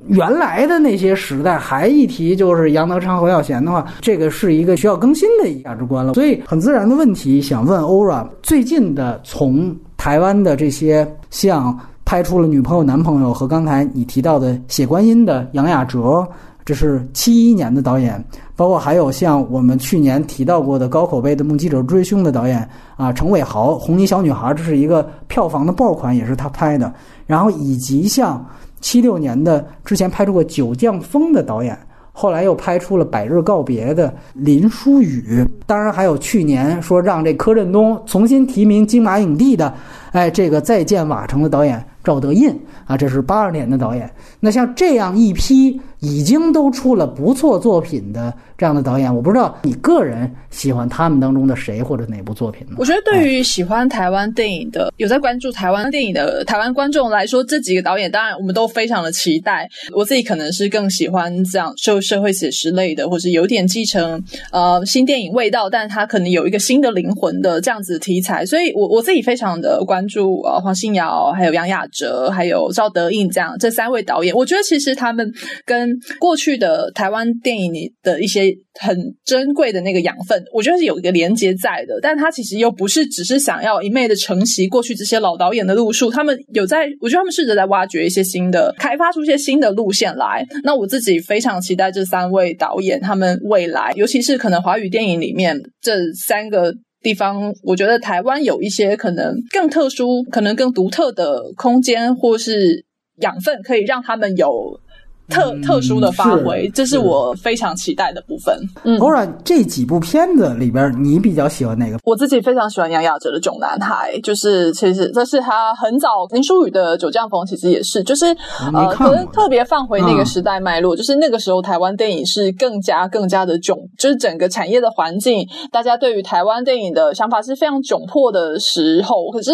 S3: 原来的那些时代还一提就是杨德昌、侯孝贤的话，这个是一个需要更新的价值观了。所以很自然的问题，想问欧 a 最近的从台湾的这些像拍出了女朋友、男朋友和刚才你提到的写观音的杨雅哲，这是七一年的导演，包括还有像我们去年提到过的高口碑的《目击者追凶》的导演啊，程伟豪《红衣小女孩》，这是一个票房的爆款，也是他拍的。然后以及像。七六年的之前拍出过《九降风》的导演，后来又拍出了《百日告别》的林书宇，当然还有去年说让这柯震东重新提名金马影帝的，哎，这个《再见瓦城》的导演赵德胤啊，这是八二年的导演。那像这样一批已经都出了不错作品的。这样的导演，我不知道你个人喜欢他们当中的谁或者哪部作品呢？
S2: 我觉得对于喜欢台湾电影的、有在关注台湾电影的台湾观众来说，这几个导演当然我们都非常的期待。我自己可能是更喜欢这样社社会写实类的，或者有点继承呃新电影味道，但它可能有一个新的灵魂的这样子题材。所以，我我自己非常的关注呃黄信尧、还有杨雅哲、还有赵德胤这样这三位导演。我觉得其实他们跟过去的台湾电影里的一些很珍贵的那个养分，我觉得是有一个连接在的，但他其实又不是只是想要一昧的承袭过去这些老导演的路数，他们有在，我觉得他们试着在挖掘一些新的，开发出一些新的路线来。那我自己非常期待这三位导演他们未来，尤其是可能华语电影里面这三个地方，我觉得台湾有一些可能更特殊、可能更独特的空间或是养分，可以让他们有。特特殊的发挥，这是我非常期待的部分。
S3: 嗯，偶然这几部片子里边，你比较喜欢哪个？
S2: 我自己非常喜欢杨雅哲的《囧男孩》，就是其实这是他很早林书宇的《九降风》，其实也是，就是呃，可能特别放回那个时代脉络，就是那个时候台湾电影是更加更加的囧，就是整个产业的环境，大家对于台湾电影的想法是非常窘迫的时候。可是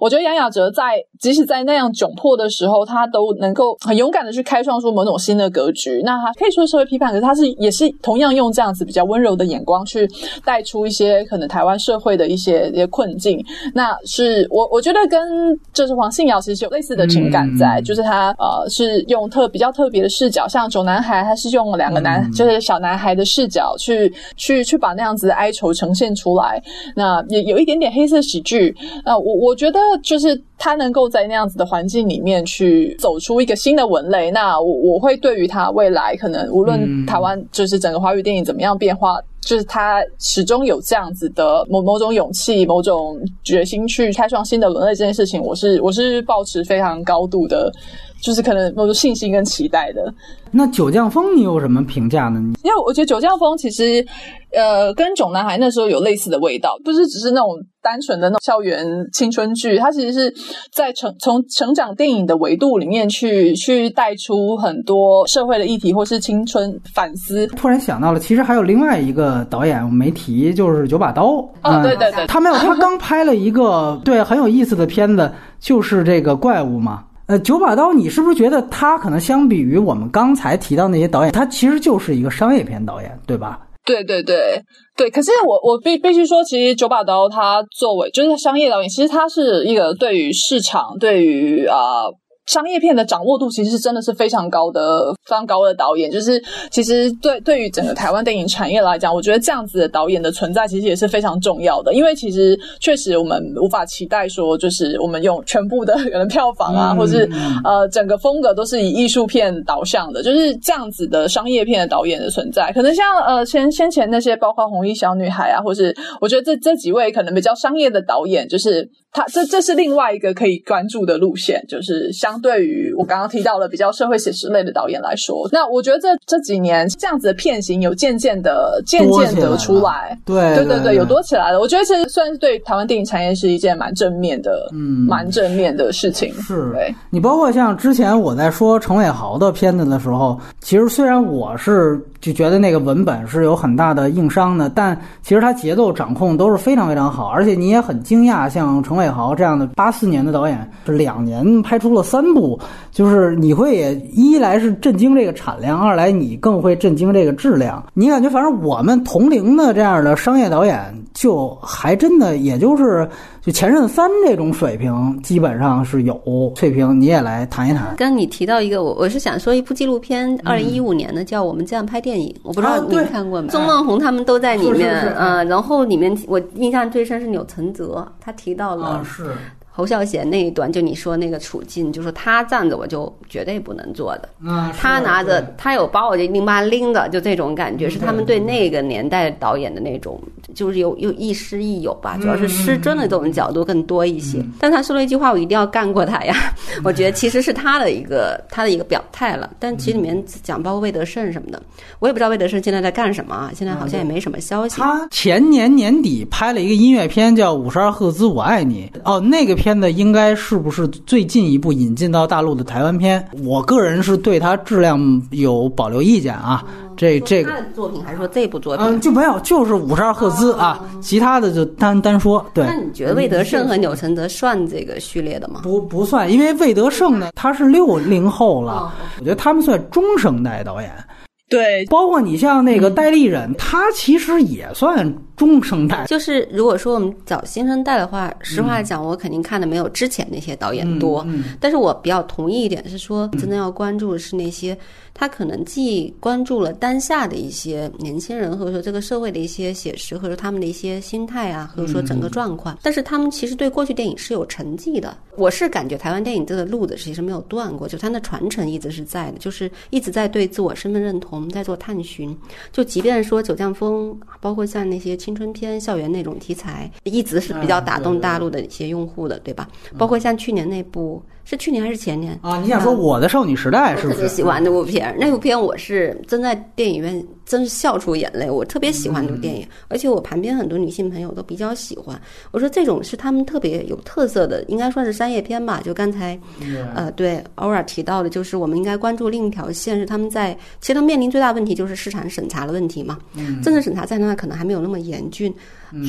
S2: 我觉得杨雅哲在即使在那样窘迫的时候，他都能够很勇敢的去开创出某种。新的格局，那他可以说社会批判，可是他是也是同样用这样子比较温柔的眼光去带出一些可能台湾社会的一些一些困境。那是我我觉得跟就是黄信尧其实有类似的情感在，就是他呃是用特比较特别的视角，像种男孩，他是用两个男就是小男孩的视角去去去把那样子的哀愁呈现出来。那也有一点点黑色喜剧。那我我觉得就是他能够在那样子的环境里面去走出一个新的文类。那我我。会对于他未来可能无论台湾就是整个华语电影怎么样变化，就是他始终有这样子的某某种勇气、某种决心去开创新的轮类这件事情，我是我是保持非常高度的，就是可能某种信心跟期待的。
S3: 那九降风你有什么评价呢？
S2: 因为我觉得九降风其实呃跟囧男孩那时候有类似的味道，不是只是那种。单纯的那种校园青春剧，它其实是在成从成长电影的维度里面去去带出很多社会的议题，或是青春反思。
S3: 突然想到了，其实还有另外一个个导演我没提，就是九把刀。
S2: 哦，对对对，
S3: 他没有，他刚拍了一个对很有意思的片子，就是这个怪物嘛。呃，九把刀，你是不是觉得他可能相比于我们刚才提到那些导演，他其实就是一个商业片导演，对吧？
S2: 对对对对。可是我我必必须说，其实九把刀他作为就是商业导演，其实他是一个对于市场，对于啊。商业片的掌握度其实是真的是非常高的，非常高的导演。就是其实对对于整个台湾电影产业来讲，我觉得这样子的导演的存在其实也是非常重要的。因为其实确实我们无法期待说，就是我们用全部的 可能票房啊，或是呃整个风格都是以艺术片导向的，就是这样子的商业片的导演的存在。可能像呃先先前那些包括红衣小女孩啊，或是我觉得这这几位可能比较商业的导演，就是他这这是另外一个可以关注的路线，就是相。对于我刚刚提到的比较社会写实类的导演来说，那我觉得这这几年这样子的片型有渐渐的渐渐的出来，
S3: 对
S2: 对对对，有多起来了。我觉得其实算是对台湾电影产业是一件蛮正面的，嗯，蛮正面的事情。
S3: 是，你包括像之前我在说程伟豪的片子的时候，其实虽然我是就觉得那个文本是有很大的硬伤的，但其实他节奏掌控都是非常非常好，而且你也很惊讶，像程伟豪这样的八四年的导演，是两年拍出了。三部就是你会也一来是震惊这个产量，二来你更会震惊这个质量。你感觉反正我们同龄的这样的商业导演，就还真的也就是就前任三这种水平，基本上是有。翠萍，你也来谈一谈。
S1: 刚你提到一个，我我是想说一部纪录片，二零一五年的叫《我们这样拍电影》，我不知道你看过没？钟梦红他们都在里面，嗯，然后里面我印象最深是钮承泽，他提到了
S3: 是。
S1: 侯孝贤那一段，就你说那个处境，就说他站着我就绝对不能坐的，他拿着他有把我这拎巴拎的，就这种感觉是他们对那个年代导演的那种，就是有有亦师亦友吧，主要是师尊的这种角度更多一些。但他说了一句话，我一定要干过他呀！我觉得其实是他的一个他的一个表态了。但其实里面讲包括魏德胜什么的，我也不知道魏德胜现在在干什么啊，现在好像也没什么消息。
S3: 他前年年底拍了一个音乐片叫《五十二赫兹我爱你》，哦，那个。片子应该是不是最近一部引进到大陆的台湾片？我个人是对它质量有保留意见啊。这这个
S1: 作品还是说这部作品？
S3: 嗯，就没有，就是五十二赫兹啊，其他的就单单说。对，
S1: 那你觉得魏德胜和钮承泽算这个序列的吗？
S3: 不不算，因为魏德胜呢，他是六零后了，我觉得他们算中生代导演。
S2: 对，
S3: 包括你像那个戴立忍，他其实也算中生代。
S1: 就是如果说我们找新生代的话，实话讲，我肯定看的没有之前那些导演多。但是我比较同意一点是说，真的要关注的是那些。他可能既关注了当下的一些年轻人，或者说这个社会的一些写实，或者说他们的一些心态啊，或者说整个状况，但是他们其实对过去电影是有成绩的。我是感觉台湾电影这个路子其实没有断过，就它的传承一直是在的，就是一直在对自我身份认同在做探寻。就即便说《九降风》，包括像那些青春片、校园那种题材，一直是比较打动大陆的一些用户的，对吧？包括像去年那部。是去年还是前年
S3: 啊？你想说我的少女时代是不是？
S1: 特别喜欢那部片，那部片我是真在电影院真是笑出眼泪。我特别喜欢那部电影，而且我旁边很多女性朋友都比较喜欢。我说这种是他们特别有特色的，应该算是商业片吧。就刚才呃对偶尔提到的，就是我们应该关注另一条线，是他们在其实他们面临最大问题就是市场审查的问题嘛。政治审查在那可能还没有那么严峻。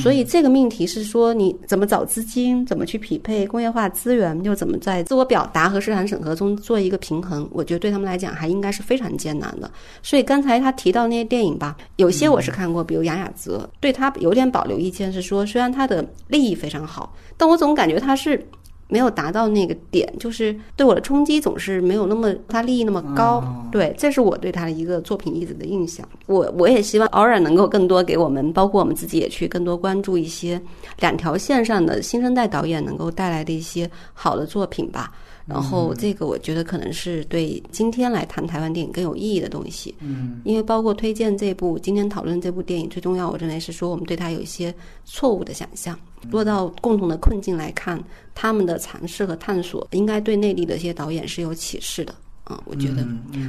S1: 所以这个命题是说，你怎么找资金，怎么去匹配工业化资源，又怎么在自我表达和市场审核中做一个平衡？我觉得对他们来讲还应该是非常艰难的。所以刚才他提到那些电影吧，有些我是看过，比如杨雅泽，对他有点保留意见，是说虽然他的利益非常好，但我总感觉他是。没有达到那个点，就是对我的冲击总是没有那么他利益那么高。对，这是我对他的一个作品一直的印象。我我也希望偶尔能够更多给我们，包括我们自己也去更多关注一些两条线上的新生代导演能够带来的一些好的作品吧。然后这个我觉得可能是对今天来谈台湾电影更有意义的东西。嗯，因为包括推荐这部今天讨论这部电影，最重要我认为是说我们对他有一些错误的想象。落到共同的困境来看，他们的尝试和探索，应该对内地的一些导演是有启示的。啊！我觉得，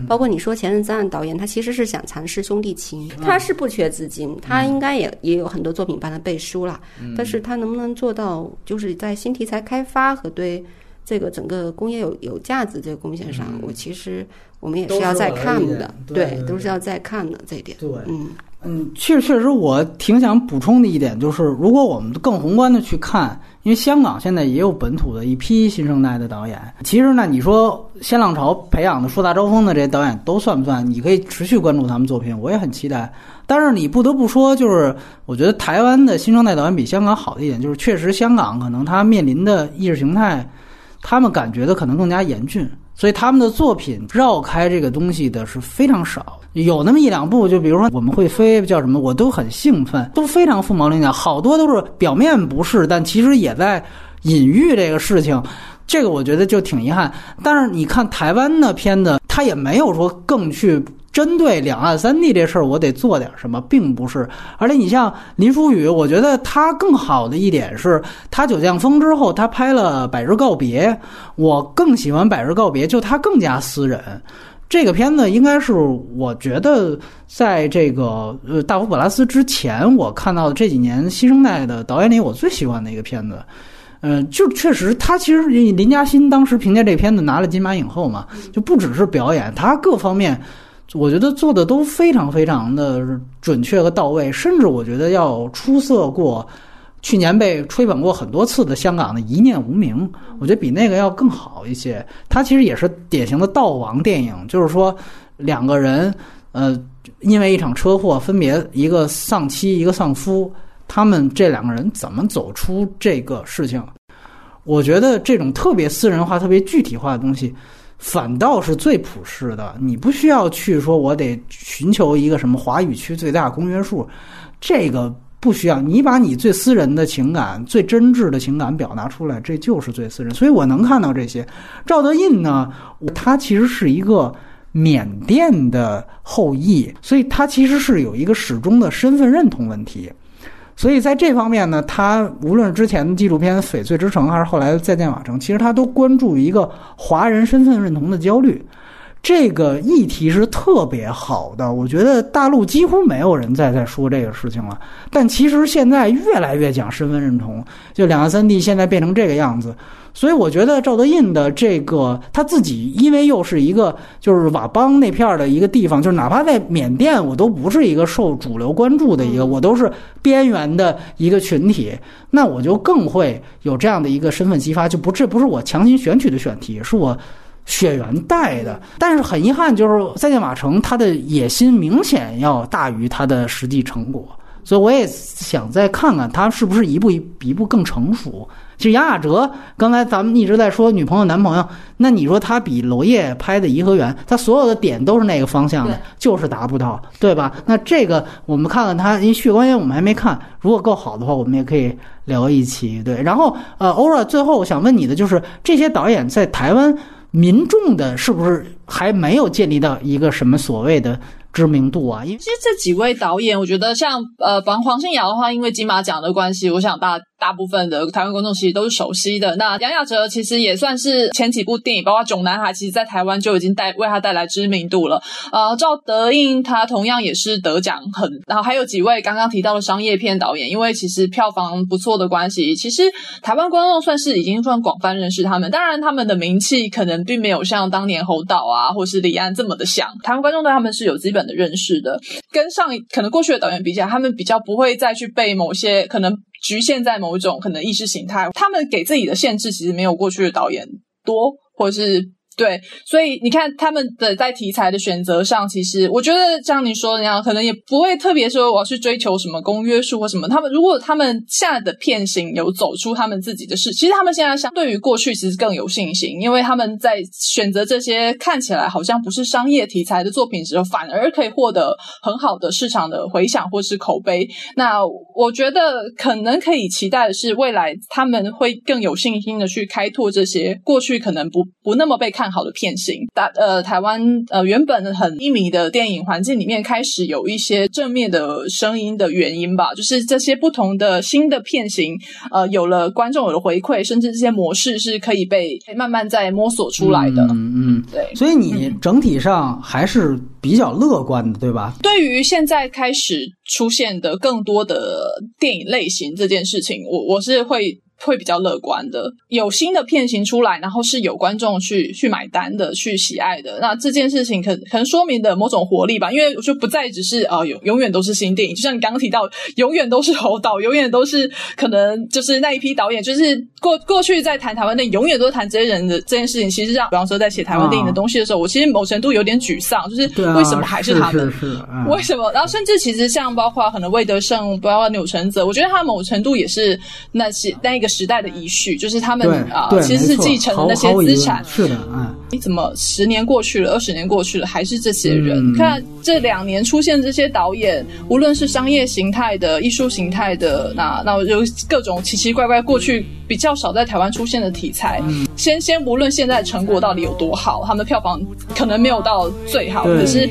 S1: 包括你说前任三的导演，他其实是想尝试兄弟情，他是不缺资金，他应该也也有很多作品帮他背书了，但是他能不能做到，就是在新题材开发和对这个整个工业有有价值这个贡献上，我其实我们也是要再看的，对，都是要再看的这一点，
S3: 对，
S1: 嗯。
S3: 嗯，确确实，我挺想补充的一点就是，如果我们更宏观的去看，因为香港现在也有本土的一批新生代的导演。其实呢，你说新浪潮培养的、树大招风的这些导演都算不算？你可以持续关注他们作品，我也很期待。但是你不得不说，就是我觉得台湾的新生代导演比香港好的一点，就是确实香港可能他面临的意识形态，他们感觉的可能更加严峻。所以他们的作品绕开这个东西的是非常少，有那么一两部，就比如说我们会飞叫什么，我都很兴奋，都非常凤毛麟角，好多都是表面不是，但其实也在隐喻这个事情，这个我觉得就挺遗憾。但是你看台湾的片子，他也没有说更去。针对两岸三地这事儿，我得做点什么，并不是。而且你像林书宇，我觉得他更好的一点是，他《九降风》之后，他拍了《百日告别》，我更喜欢《百日告别》，就他更加私人。这个片子应该是我觉得在这个呃大佛普拉斯之前，我看到的这几年新生代的导演里，我最喜欢的一个片子。嗯，就确实，他其实林嘉欣当时凭借这片子拿了金马影后嘛，就不只是表演，他各方面。我觉得做的都非常非常的准确和到位，甚至我觉得要出色过去年被吹捧过很多次的香港的一念无名，我觉得比那个要更好一些。它其实也是典型的悼亡电影，就是说两个人呃因为一场车祸分别一个丧妻一个丧夫，他们这两个人怎么走出这个事情？我觉得这种特别私人化、特别具体化的东西。反倒是最普世的，你不需要去说，我得寻求一个什么华语区最大公约数，这个不需要。你把你最私人的情感、最真挚的情感表达出来，这就是最私人。所以我能看到这些。赵德胤呢，他其实是一个缅甸的后裔，所以他其实是有一个始终的身份认同问题。所以在这方面呢，他无论是之前的纪录片《翡翠之城》，还是后来的《再见瓦城》，其实他都关注一个华人身份认同的焦虑。这个议题是特别好的，我觉得大陆几乎没有人再在说这个事情了。但其实现在越来越讲身份认同，就两岸三地现在变成这个样子。所以我觉得赵德胤的这个他自己，因为又是一个就是佤邦那片儿的一个地方，就是哪怕在缅甸，我都不是一个受主流关注的一个，我都是边缘的一个群体，那我就更会有这样的一个身份激发，就不这不是我强行选取的选题，是我血缘带的。但是很遗憾，就是再见马城，他的野心明显要大于他的实际成果，所以我也想再看看他是不是一步一一步更成熟。其实杨雅哲刚才咱们一直在说女朋友男朋友，那你说他比娄烨拍的《颐和园》，他所有的点都是那个方向的，就是达不到，对吧？那这个我们看看他，因为《血观音》我们还没看，如果够好的话，我们也可以聊一期。对，然后呃，欧若，最后我想问你的就是，这些导演在台湾民众的是不是还没有建立到一个什么所谓的？知名度啊，因为
S2: 其实这几位导演，我觉得像呃，黄黄信尧的话，因为金马奖的关系，我想大大部分的台湾观众其实都是熟悉的。那杨雅哲其实也算是前几部电影，包括《囧男孩》，其实在台湾就已经带为他带来知名度了。呃，赵德胤他同样也是得奖很，然后还有几位刚刚提到的商业片导演，因为其实票房不错的关系，其实台湾观众算是已经算广泛认识他们。当然，他们的名气可能并没有像当年侯导啊，啊或是李安这么的想。台湾观众对他们是有基本。的认识的，跟上可能过去的导演比起来，他们比较不会再去被某些可能局限在某一种可能意识形态，他们给自己的限制其实没有过去的导演多，或者是。对，所以你看他们的在题材的选择上，其实我觉得像你说的那样，可能也不会特别说我要去追求什么公约数或什么。他们如果他们现在的片型有走出他们自己的事，其实他们现在相对于过去其实更有信心，因为他们在选择这些看起来好像不是商业题材的作品时候，反而可以获得很好的市场的回响或是口碑。那我觉得可能可以期待的是，未来他们会更有信心的去开拓这些过去可能不不那么被看。好的片型，大呃，台湾呃原本很低迷的电影环境里面，开始有一些正面的声音的原因吧，就是这些不同的新的片型，呃，有了观众有了回馈，甚至这些模式是可以被慢慢在摸索出来的。
S3: 嗯嗯，对。所以你整体上还是比较乐观的，对吧？
S2: 对于现在开始出现的更多的电影类型这件事情，我我是会。会比较乐观的。有新的片型出来，然后是有观众去去买单的、去喜爱的，那这件事情可可能说明的某种活力吧。因为就不再只是啊，永永远都是新电影，就像你刚刚提到，永远都是侯导，永远都是可能就是那一批导演，就是过过去在谈台湾电影，永远都是谈这些人的这件事情。其实让比方说在写台湾电影的东西的时候，我其实某程度有点沮丧，就是为什么还
S3: 是
S2: 他们？
S3: 是
S2: 为什么？然后甚至其实像包括可能魏德胜，包括钮承泽，我觉得他某程度也是那些那一个时代的遗绪，就是他们啊，其实是继承的那些资产。
S3: 是的，嗯。
S2: 你怎么十年过去了，二十年过去了，还是这些人？看这两年出现这些导演，无论是商业形态的、艺术形态的，那那有各种奇奇怪怪，过去比较少在台湾出现的题材。先先无论现在成果到底有多好，他们的票房可能没有到最好，可是。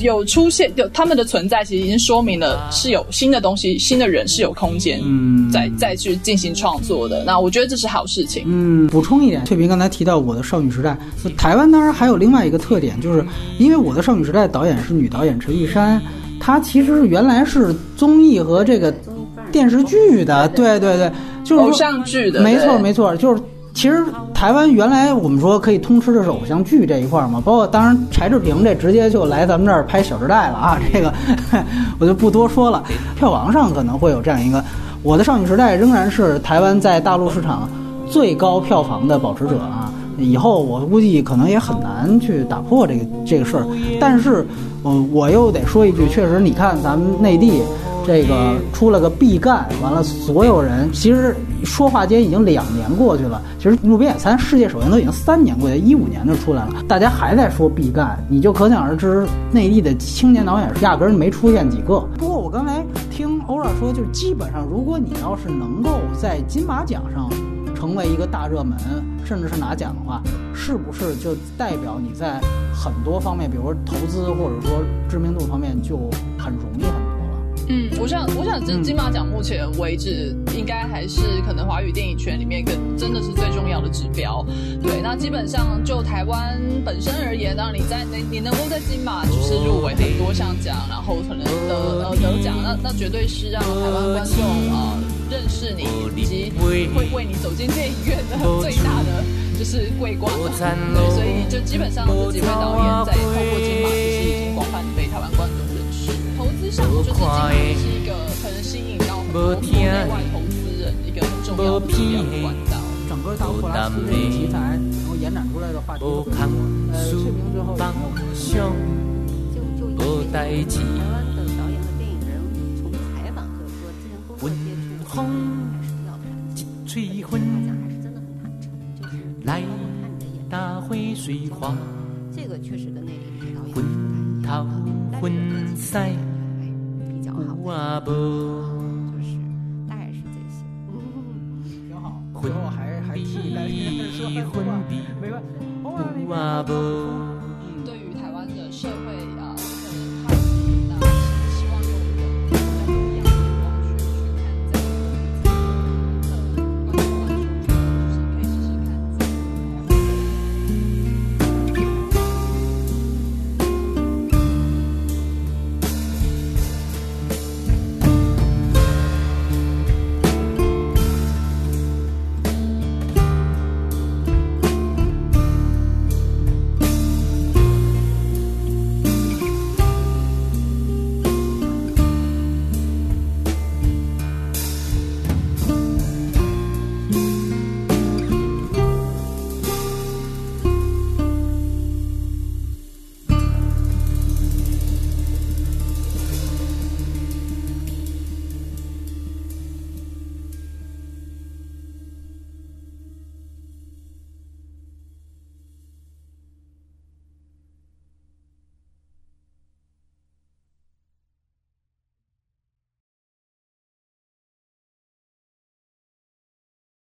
S2: 有出现，有他们的存在，其实已经说明了是有新的东西、新的人是有空间，嗯，再再去进行创作的。那我觉得这是好事情。
S3: 嗯，补充一点，翠萍刚才提到我的少女时代，台湾当然还有另外一个特点，就是因为我的少女时代导演是女导演陈玉珊，她其实原来是综艺和这个电视剧的，对对对，就是
S2: 偶像剧的，
S3: 没错没错，就是。其实台湾原来我们说可以通吃的是偶像剧这一块嘛，包括当然柴智屏这直接就来咱们这儿拍《小时代》了啊，这个 我就不多说了。票房上可能会有这样一个，《我的少女时代》仍然是台湾在大陆市场最高票房的保持者啊。以后我估计可能也很难去打破这个这个事儿。但是，嗯，我又得说一句，确实，你看咱们内地。这个出了个毕赣，完了，所有人其实说话间已经两年过去了。其实《路边野餐》世界首映都已经三年过去，一五年就出来了，大家还在说毕赣，你就可想而知，内地的青年导演压根儿没出现几个。不过我刚才听欧尔说，就是基本上，如果你要是能够在金马奖上成为一个大热门，甚至是拿奖的话，是不是就代表你在很多方面，比如说投资或者说知名度方面就很容易很？
S2: 嗯，我想，我想，这金马奖目前为止，应该还是可能华语电影圈里面，更真的是最重要的指标。对，那基本上就台湾本身而言，当然你在你你能够在金马就是入围很多项奖，然后可能得呃得奖，那那绝对是让台湾观众啊认识你，以及会为你走进电影院的最大的就是桂冠。对，所以就基本上这几位导演在透过金马，其实已经广泛被台湾观众。上就是金马是一个可能吸引到很多国内外投资人一个很重要的管道。
S3: 整个大普拉斯的题材，然后延展出来的话题都很多。呃，翠屏之后，就就以台湾的导演和电影。人从采访和说之前工作接触，还是要谈。大家还是真的很坦诚，就是看你的演技。这个确实跟内地导演不太一样。好，就是大概是这些。挺好，最后 还还替大家 说很多话，没关系。对于台湾的社会。